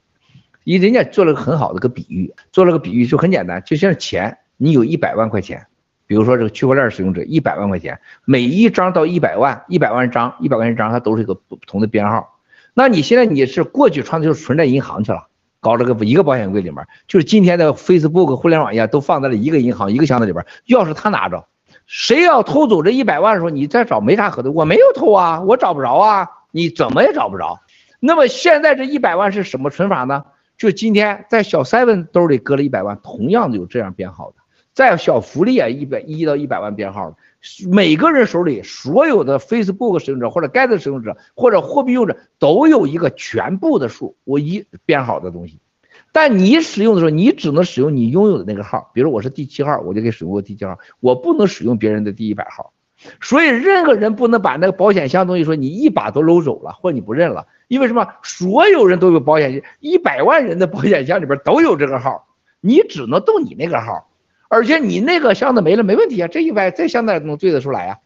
Speaker 1: 因为人家做了个很好的个比喻，做了个比喻就很简单，就像钱，你有一百万块钱，比如说这个区块链使用者一百万块钱，每一张到一百万，一百万张，一百万张，它都是一个不同的编号。那你现在你是过去传的就存在银行去了。搞这个一个保险柜里面，就是今天的 Facebook 互联网一样，都放在了一个银行一个箱子里边。钥匙他拿着，谁要偷走这一百万的时候，你再找没啥可的，我没有偷啊，我找不着啊，你怎么也找不着。那么现在这一百万是什么存法呢？就今天在小 seven 兜里搁了一百万，同样的有这样编号的，在小福利啊一百一到一百万编号的，每个人手里所有的 Facebook 使用者或者 g a t 使用者或者货币用者都有一个全部的数，我一编好的东西。但你使用的时候，你只能使用你拥有的那个号。比如我是第七号，我就可以使用我第七号，我不能使用别人的第一百号。所以任何人不能把那个保险箱东西说你一把都搂走了，或你不认了，因为什么？所有人都有保险箱，一百万人的保险箱里边都有这个号，你只能动你那个号。而且你那个箱子没了没问题啊，这一百这箱子能对得出来啊，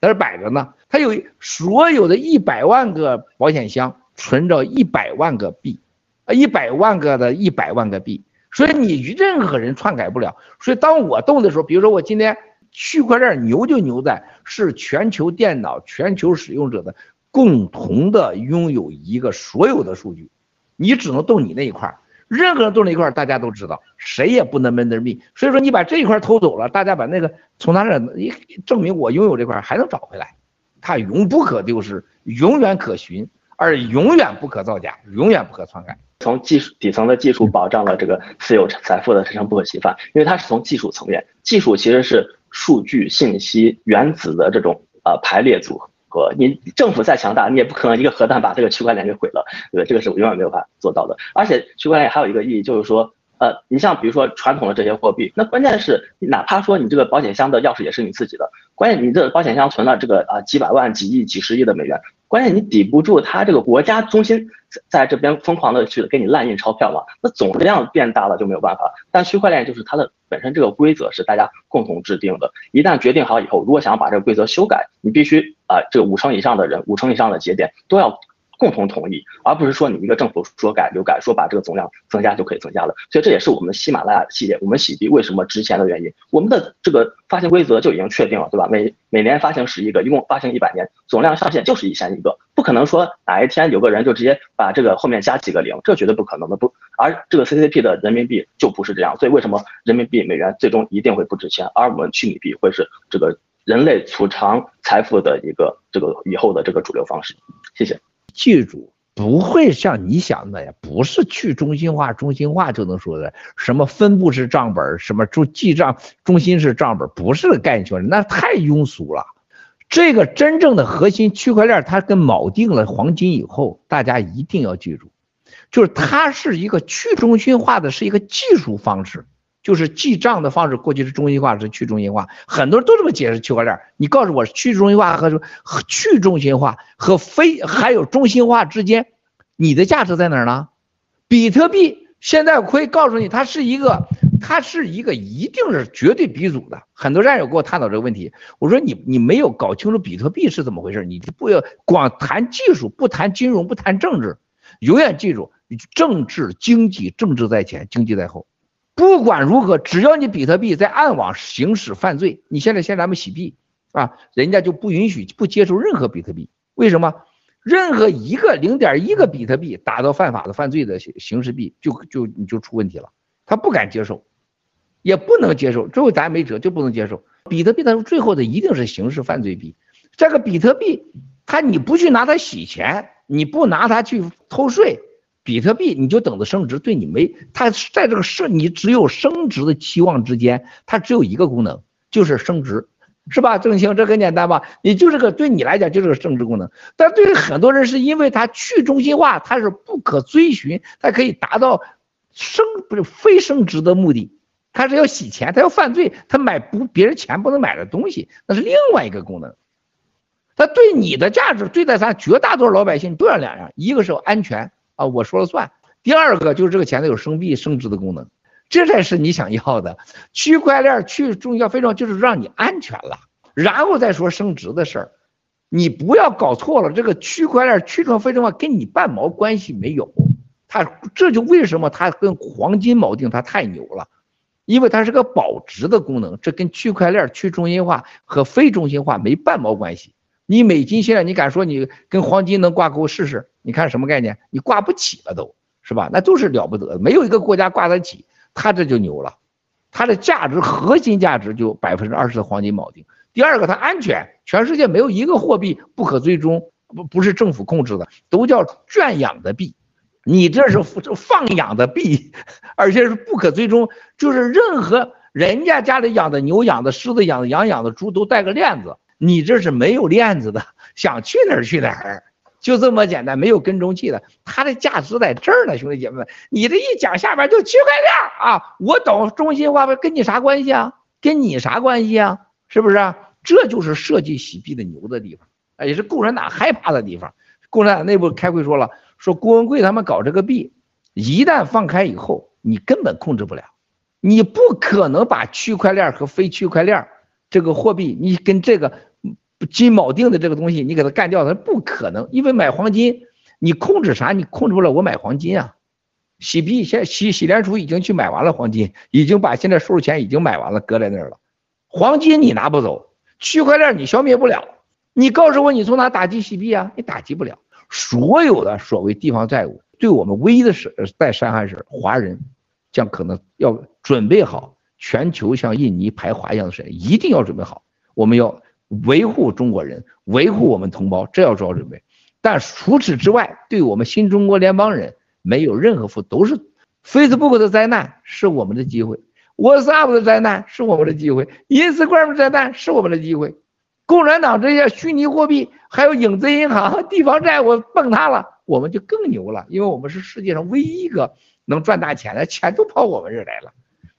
Speaker 1: 在这摆着呢。它有所有的一百万个保险箱存着一百万个币，啊，一百万个的一百万个币，所以你任何人篡改不了。所以当我动的时候，比如说我今天区块链牛就牛在是全球电脑全球使用者的共同的拥有一个所有的数据，你只能动你那一块。任何人动那一块，大家都知道，谁也不能闷着秘。所以说，你把这一块偷走了，大家把那个从他那一证明我拥有这块还能找回来，它永不可丢失，永远可寻，而永远不可造假，永远不可篡改。
Speaker 3: 从技术底层的技术保障了这个私有财富的生不可侵犯，因为它是从技术层面，技术其实是数据、信息、原子的这种呃排列组合。你政府再强大，你也不可能一个核弹把这个区块链给毁了，对吧？这个是我永远没有办法做到的。而且区块链还有一个意义，就是说，呃，你像比如说传统的这些货币，那关键是，哪怕说你这个保险箱的钥匙也是你自己的，关键你这个保险箱存了这个啊几百万、几亿、几十亿的美元。关键你抵不住它这个国家中心在这边疯狂的去给你滥印钞票嘛？那总量变大了就没有办法。但区块链就是它的本身这个规则是大家共同制定的，一旦决定好以后，如果想要把这个规则修改，你必须啊、这个五成以上的人，五成以上的节点都要。共同同意，而不是说你一个政府说改就改，说把这个总量增加就可以增加了。所以这也是我们喜马拉雅系列，我们洗币为什么值钱的原因。我们的这个发行规则就已经确定了，对吧？每每年发行十亿个，一共发行一百年，总量上限就是一千亿个，不可能说哪一天有个人就直接把这个后面加几个零，这绝对不可能的。不，而这个 CCP 的人民币就不是这样。所以为什么人民币、美元最终一定会不值钱，而我们虚拟币会是这个人类储藏财富的一个这个以后的这个主流方式？谢谢。
Speaker 1: 记住。不会像你想的呀，不是去中心化，中心化就能说的。什么分布式账本，什么中记账中心式账本，不是概念，那太庸俗了。这个真正的核心区块链，它跟锚定了黄金以后，大家一定要记住，就是它是一个去中心化的，是一个技术方式。就是记账的方式，过去是中心化，是去中心化，很多人都这么解释区块链。你告诉我，去中心化和去中心化和非还有中心化之间，你的价值在哪儿呢？比特币现在我可以告诉你，它是一个，它是一个一定是绝对鼻祖的。很多战友跟我探讨这个问题，我说你你没有搞清楚比特币是怎么回事，你就不要光谈技术，不谈金融，不谈政治，永远记住，政治经济政治在前，经济在后。不管如何，只要你比特币在暗网行使犯罪，你现在先咱们洗币啊，人家就不允许不接受任何比特币。为什么？任何一个零点一个比特币达到犯法的犯罪的形式币，就就你就出问题了。他不敢接受，也不能接受。最后咱没辙，就不能接受比特币。它最后的一定是刑事犯罪币。这个比特币，它你不去拿它洗钱，你不拿它去偷税。比特币你就等着升值，对你没，它在这个升，你只有升值的期望之间，它只有一个功能，就是升值，是吧？郑清，这很简单吧？你就这个对你来讲就是个升值功能，但对于很多人是因为它去中心化，它是不可追寻，它可以达到升不是非升值的目的，它是要洗钱，它要犯罪，它买不别人钱不能买的东西，那是另外一个功能。它对你的价值，对待咱绝大多数老百姓都要两样，一个是安全。啊，我说了算。第二个就是这个钱它有生币升值的功能，这才是你想要的。区块链去重要非常，就是让你安全了，然后再说升值的事儿。你不要搞错了，这个区块链去中非重要跟你半毛关系没有。它这就为什么它跟黄金锚定，它太牛了，因为它是个保值的功能，这跟区块链去中心化和非中心化没半毛关系。你美金现在你敢说你跟黄金能挂钩试试？你看什么概念？你挂不起了都是吧？那都是了不得，没有一个国家挂得起，它这就牛了，它的价值核心价值就百分之二十的黄金锚定。第二个，它安全，全世界没有一个货币不可追踪，不不是政府控制的，都叫圈养的币，你这是放养的币，而且是不可追踪，就是任何人家家里养的牛、养的狮子、养的羊、养的猪都带个链子。你这是没有链子的，想去哪儿去哪儿，就这么简单，没有跟踪器的，它的价值在这儿呢，兄弟姐妹们，你这一讲下边就区块链啊，我懂中心化跟你啥关系啊？跟你啥关系啊？是不是啊？这就是设计洗币的牛的地方，也是共产党害怕的地方。共产党内部开会说了，说郭文贵他们搞这个币，一旦放开以后，你根本控制不了，你不可能把区块链和非区块链。这个货币，你跟这个金锚定的这个东西，你给它干掉，它不可能。因为买黄金，你控制啥？你控制不了我买黄金啊。洗币现在洗洗联储已经去买完了黄金，已经把现在收入钱已经买完了，搁在那儿了。黄金你拿不走，区块链你消灭不了。你告诉我你从哪打击洗币啊？你打击不了。所有的所谓地方债务，对我们唯一的是在伤害是华人，将可能要准备好。全球像印尼排华一样的事，一定要准备好。我们要维护中国人，维护我们同胞，这要做好准备。但除此之外，对我们新中国联邦人没有任何负，都是 Facebook 的灾难是我们的机会，WhatsApp 的灾难是我们的机会，Instagram 的灾难是我们的机会。共产党这些虚拟货币，还有影子银行、地方债务崩塌了，我们就更牛了，因为我们是世界上唯一一个能赚大钱的，钱都跑我们这儿来了。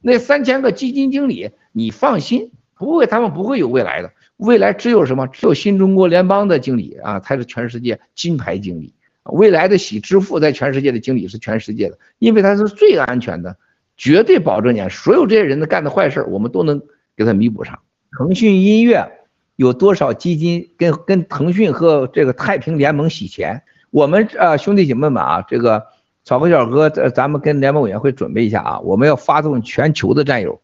Speaker 1: 那三千个基金经理，你放心，不会，他们不会有未来的。未来只有什么？只有新中国联邦的经理啊，才是全世界金牌经理。未来的喜支付在全世界的经理是全世界的，因为他是最安全的，绝对保证你所有这些人的干的坏事，我们都能给他弥补上。腾讯音乐有多少基金跟跟腾讯和这个太平联盟洗钱？我们啊兄弟姐妹们啊，这个。草根小哥，咱咱们跟联盟委员会准备一下啊，我们要发动全球的战友，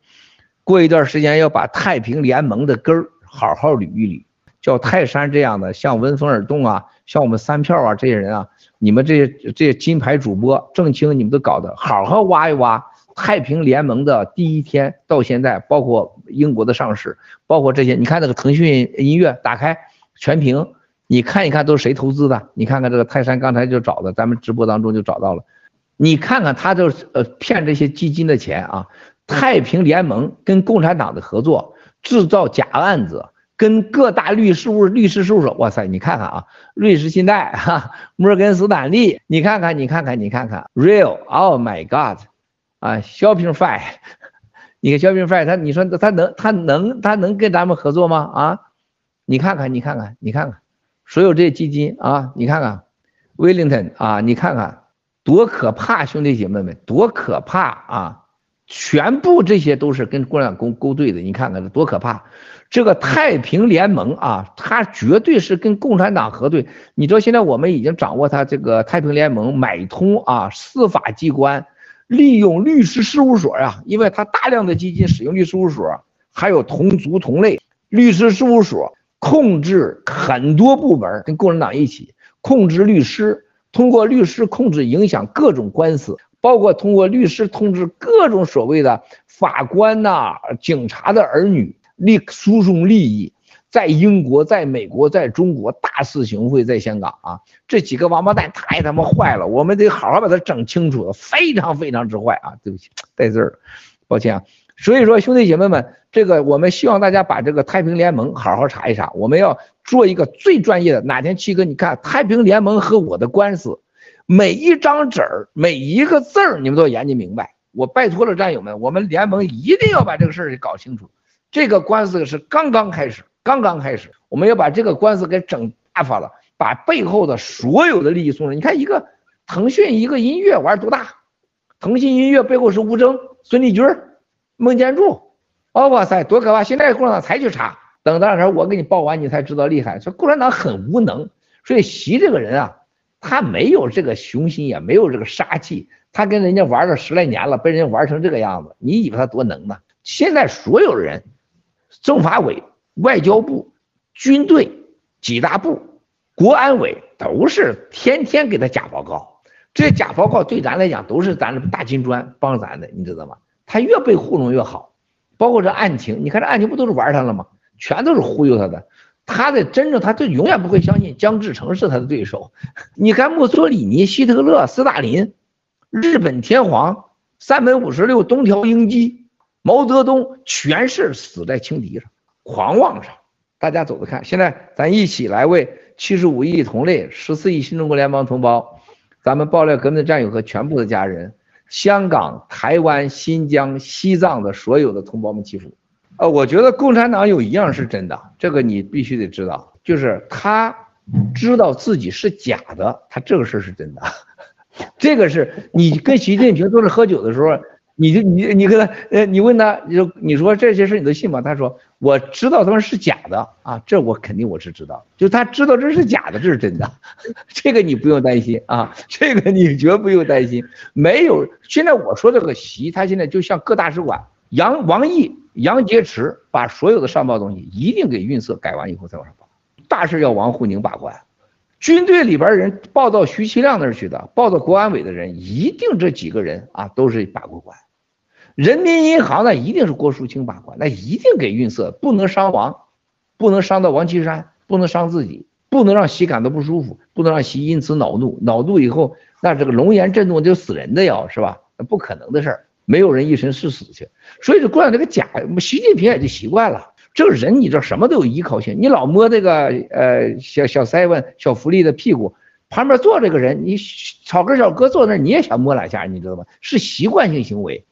Speaker 1: 过一段时间要把太平联盟的根儿好好捋一捋，叫泰山这样的，像闻风而动啊，像我们三票啊这些人啊，你们这些这些金牌主播郑清，你们都搞的好好挖一挖太平联盟的第一天到现在，包括英国的上市，包括这些，你看那个腾讯音乐打开全屏。你看一看都是谁投资的？你看看这个泰山刚才就找的，咱们直播当中就找到了。你看看他就是呃骗这些基金的钱啊，太平联盟跟共产党的合作制造假案子，跟各大律师务律师事务所，哇塞，你看看啊，瑞士信贷哈，摩根斯坦利，你看看你看看你看看，Real，Oh my God，啊，Shoppingfi，你看 Shoppingfi 他你说他能他能他能跟咱们合作吗？啊，你看看你看看你看看，所有这些基金啊，你看看，Wellington 啊，你看看。多可怕，兄弟姐妹们，多可怕啊！全部这些都是跟共产党勾兑的，你看看这多可怕！这个太平联盟啊，它绝对是跟共产党核对。你知道现在我们已经掌握它这个太平联盟买通啊，司法机关利用律师事务所啊，因为它大量的基金使用律师事务所，还有同族同类律师事务所控制很多部门，跟共产党一起控制律师。通过律师控制影响各种官司，包括通过律师控制各种所谓的法官呐、警察的儿女利输送利益，在英国、在美国、在中国大肆行贿，在香港啊，这几个王八蛋太他妈坏了，我们得好好把它整清楚了，非常非常之坏啊！对不起，带字儿，抱歉啊。所以说，兄弟姐妹们，这个我们希望大家把这个太平联盟好好查一查。我们要做一个最专业的。哪天七哥，你看太平联盟和我的官司，每一张纸儿，每一个字儿，你们都要研究明白。我拜托了战友们，我们联盟一定要把这个事儿给搞清楚。这个官司是刚刚开始，刚刚开始，我们要把这个官司给整大发了，把背后的所有的利益送人。你看一个腾讯一个音乐玩多大？腾讯音乐背后是吴峥、孙立军。孟建柱，哦哇塞，多可怕！现在共产党才去查，等到时候我给你报完，你才知道厉害。说共产党很无能，所以习这个人啊，他没有这个雄心，也没有这个杀气。他跟人家玩了十来年了，被人家玩成这个样子，你以为他多能呢？现在所有人，政法委、外交部、军队几大部、国安委都是天天给他假报告。这假报告对咱来讲都是咱的大金砖，帮咱的，你知道吗？他越被糊弄越好，包括这案情，你看这案情不都是玩他了吗？全都是忽悠他的。他的真正，他就永远不会相信江志成是他的对手。你看墨索里尼、希特勒、斯大林、日本天皇、三本五十六、东条英机、毛泽东，全是死在轻敌上、狂妄上。大家走着看，现在咱一起来为七十五亿同类、十四亿新中国联邦同胞，咱们爆料革命的战友和全部的家人。香港、台湾、新疆、西藏的所有的同胞们祈福。呃，我觉得共产党有一样是真的，这个你必须得知道，就是他知道自己是假的，他这个事儿是真的。这个是你跟习近平坐着喝酒的时候。你就你你跟他呃，你问他，你说你说这些事你都信吗？他说我知道他们是假的啊，这我肯定我是知道，就他知道这是假的，这是真的，这个你不用担心啊，这个你绝不用担心。没有，现在我说这个习，他现在就像各大使馆，杨王毅、杨洁篪把所有的上报东西一定给运色改完以后再往上报。大事要王沪宁把关，军队里边人报到徐其亮那儿去的，报到国安委的人，一定这几个人啊都是把过关。人民银行呢，一定是郭树清把关，那一定给运色，不能伤亡，不能伤到王岐山，不能伤自己，不能让习感到不舒服，不能让习因此恼怒，恼怒以后，那这个龙颜震动就死人的要是吧？那不可能的事儿，没有人一生是死去，所以就惯这个假，习近平也就习惯了，这个人你知道什么都有依靠性，你老摸这个呃小小 seven 小福利的屁股，旁边坐这个人，你草根小哥坐那儿你也想摸两下，你知道吗？是习惯性行为。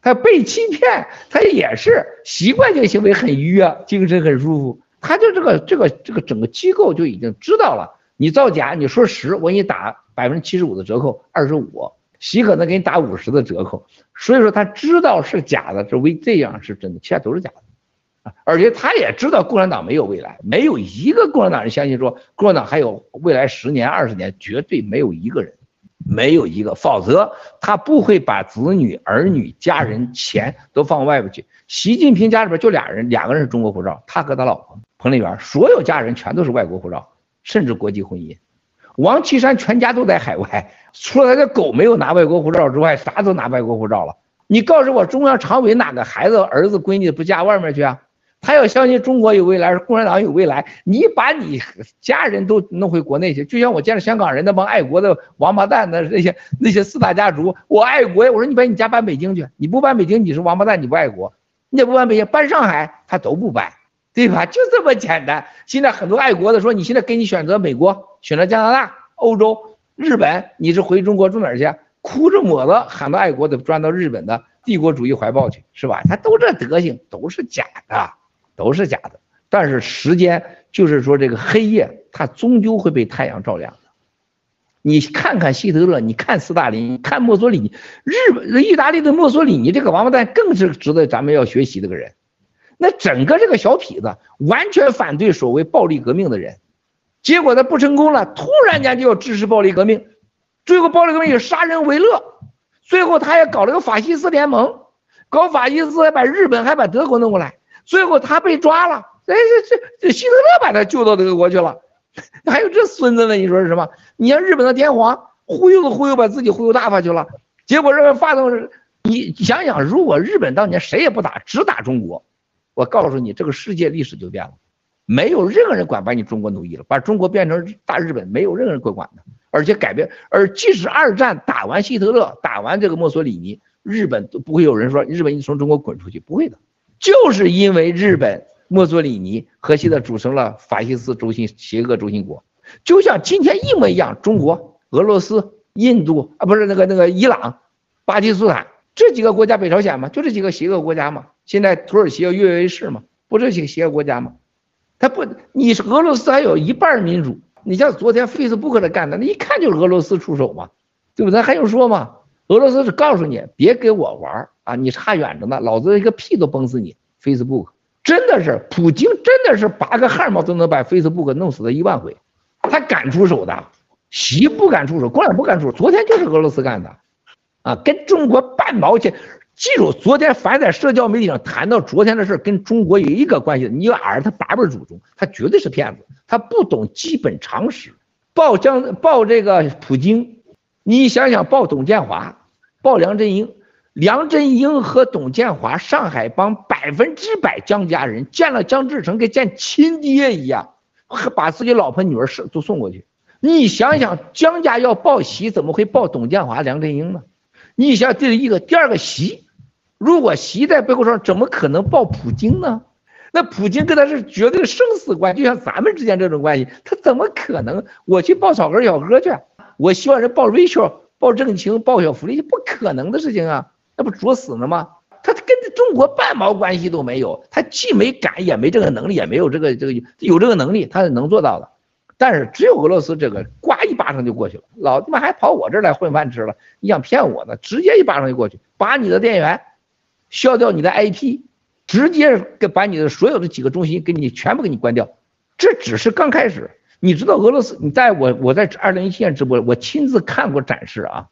Speaker 1: 他被欺骗，他也是习惯性行为很愉悦，精神很舒服。他就这个这个这个整个机构就已经知道了，你造假，你说十，我给你打百分之七十五的折扣，二十五，习可能给你打五十的折扣。所以说他知道是假的，这为这样是真的，其他都是假的。而且他也知道共产党没有未来，没有一个共产党人相信说共产党还有未来十年二十年，绝对没有一个人。没有一个，否则他不会把子女、儿女、家人、钱都放外边去。习近平家里边就俩人，两个人是中国护照，他和他老婆彭丽媛，所有家人全都是外国护照，甚至国际婚姻。王岐山全家都在海外，除了他的狗没有拿外国护照之外，啥都拿外国护照了。你告诉我，中央常委哪个孩子、儿子、闺女不嫁外面去啊？他要相信中国有未来，共产党有未来，你把你家人都弄回国内去，就像我见着香港人那帮爱国的王八蛋的那些那些四大家族，我爱国呀，我说你把你家搬北京去，你不搬北京你是王八蛋，你不爱国，你也不搬北京，搬上海他都不搬，对吧？就这么简单。现在很多爱国的说，你现在给你选择美国，选择加拿大、欧洲、日本，你是回中国住哪儿去？哭着抹着喊到爱国的，钻到日本的帝国主义怀抱去，是吧？他都这德行，都是假的。都是假的，但是时间就是说这个黑夜，它终究会被太阳照亮的。你看看希特勒，你看斯大林，看墨索里尼，日本、意大利的墨索里尼这个王八蛋更是值得咱们要学习的个人。那整个这个小痞子完全反对所谓暴力革命的人，结果他不成功了，突然间就要支持暴力革命，最后暴力革命以杀人为乐，最后他也搞了个法西斯联盟，搞法西斯还把日本还把德国弄过来。最后他被抓了，哎，这这希特勒把他救到德国去了，还有这孙子呢？你说是什么？你像日本的天皇忽悠都忽悠，把自己忽悠大发去了。结果这个发动，你想想，如果日本当年谁也不打，只打中国，我告诉你，这个世界历史就变了，没有任何人管把你中国奴役了，把中国变成大日本，没有任何人会管的，而且改变。而即使二战打完希特勒，打完这个墨索里尼，日本都不会有人说日本你从中国滚出去，不会的。就是因为日本墨索里尼和希特组成了法西斯轴心邪恶轴心国，就像今天一模一样。中国、俄罗斯、印度啊，不是那个那个伊朗、巴基斯坦这几个国家，北朝鲜嘛，就这几个邪恶国家嘛。现在土耳其要跃跃欲试嘛，不这几个邪恶国家嘛？他不，你是俄罗斯还有一半民主，你像昨天 Facebook 的干的，那一看就是俄罗斯出手嘛，对不对？还用说吗？俄罗斯是告诉你别给我玩儿啊，你差远着呢，老子一个屁都崩死你。Facebook 真的是普京，真的是拔个汗毛都能把 Facebook 弄死他一万回，他敢出手的，习不敢出手，共产不敢出手。昨天就是俄罗斯干的，啊，跟中国半毛钱。记住，昨天凡在社交媒体上谈到昨天的事跟中国有一个关系的，你要耳他八辈祖宗，他绝对是骗子，他不懂基本常识。报江报这个普京，你想想报董建华。报梁振英，梁振英和董建华，上海帮百分之百江家人见了江志成，跟见亲爹一样，还把自己老婆女儿是都送过去。你想想，江家要报喜，怎么会报董建华、梁振英呢？你想这是一个，第二个喜，如果喜在背后上，怎么可能报普京呢？那普京跟他是绝对生死关系，就像咱们之间这种关系，他怎么可能？我去报草根小哥去，我希望人报 Rachel。报正情，报小福利，不可能的事情啊！那不作死呢吗？他跟中国半毛关系都没有，他既没敢，也没这个能力，也没有这个这个有这个能力，他是能做到的。但是只有俄罗斯这个，呱一巴掌就过去了。老他妈还跑我这儿来混饭吃了？你想骗我呢？直接一巴掌就过去，把你的电源消掉，你的 IP，直接给把你的所有的几个中心给你全部给你关掉。这只是刚开始。你知道俄罗斯？你在我我在二零一七年直播，我亲自看过展示啊，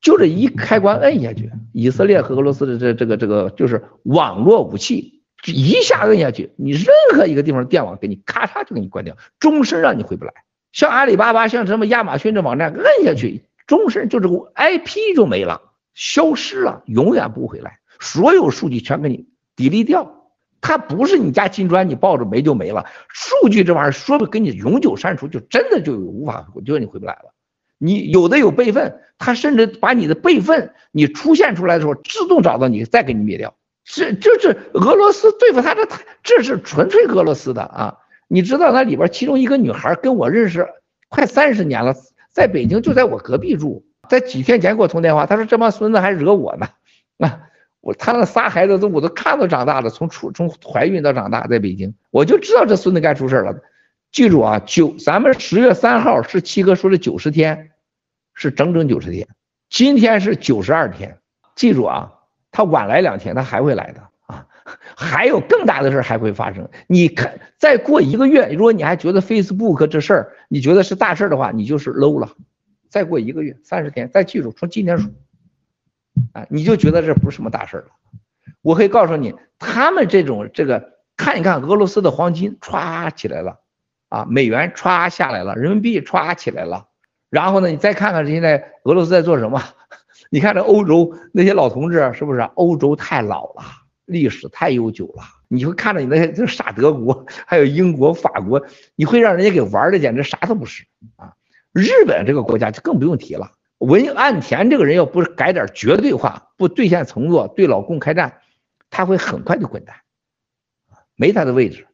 Speaker 1: 就这一开关摁下去，以色列和俄罗斯的这这个这个就是网络武器，一下摁下去，你任何一个地方电网给你咔嚓就给你关掉，终身让你回不来。像阿里巴巴，像什么亚马逊这网站摁下去，终身就这个 IP 就没了，消失了，永远不回来，所有数据全给你 delete 掉。它不是你家金砖，你抱着没就没了。数据这玩意儿说不给你永久删除，就真的就无法，就你回不来了。你有的有备份，他甚至把你的备份，你出现出来的时候自动找到你，再给你灭掉。是就是俄罗斯对付他这，这是纯粹俄罗斯的啊！你知道那里边其中一个女孩跟我认识快三十年了，在北京就在我隔壁住，在几天前给我通电话，她说这帮孙子还惹我呢 啊。我他那仨孩子都我都看到长大了，从出从怀孕到长大，在北京，我就知道这孙子该出事了。记住啊，九咱们十月三号是七哥说的九十天，是整整九十天，今天是九十二天。记住啊，他晚来两天，他还会来的啊，还有更大的事还会发生。你看，再过一个月，如果你还觉得 Facebook 这事儿你觉得是大事的话，你就是 low 了。再过一个月，三十天，再记住，从今天数。啊，你就觉得这不是什么大事了？我可以告诉你，他们这种这个看一看俄罗斯的黄金歘起来了，啊，美元歘下来了，人民币歘起来了，然后呢，你再看看现在俄罗斯在做什么？你看这欧洲那些老同志是不是？欧洲太老了，历史太悠久了，你会看着你那些这傻德国，还有英国、法国，你会让人家给玩的简直啥都不是啊！日本这个国家就更不用提了。文岸田这个人要不是改点绝对化，不兑现承诺，对老共开战，他会很快就滚蛋，没他的位置。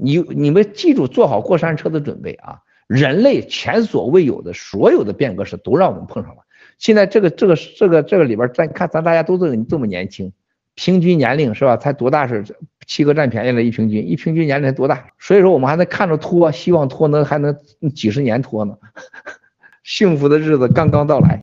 Speaker 1: 你你们记住，做好过山车的准备啊！人类前所未有的所有的变革是都让我们碰上了。现在这个这个这个这个里边，咱看咱大家都这么这么年轻，平均年龄是吧？才多大是七个占便宜了，一平均一平均年龄才多大？所以说我们还能看着拖，希望拖能还能几十年拖呢。幸福的日子刚刚到来。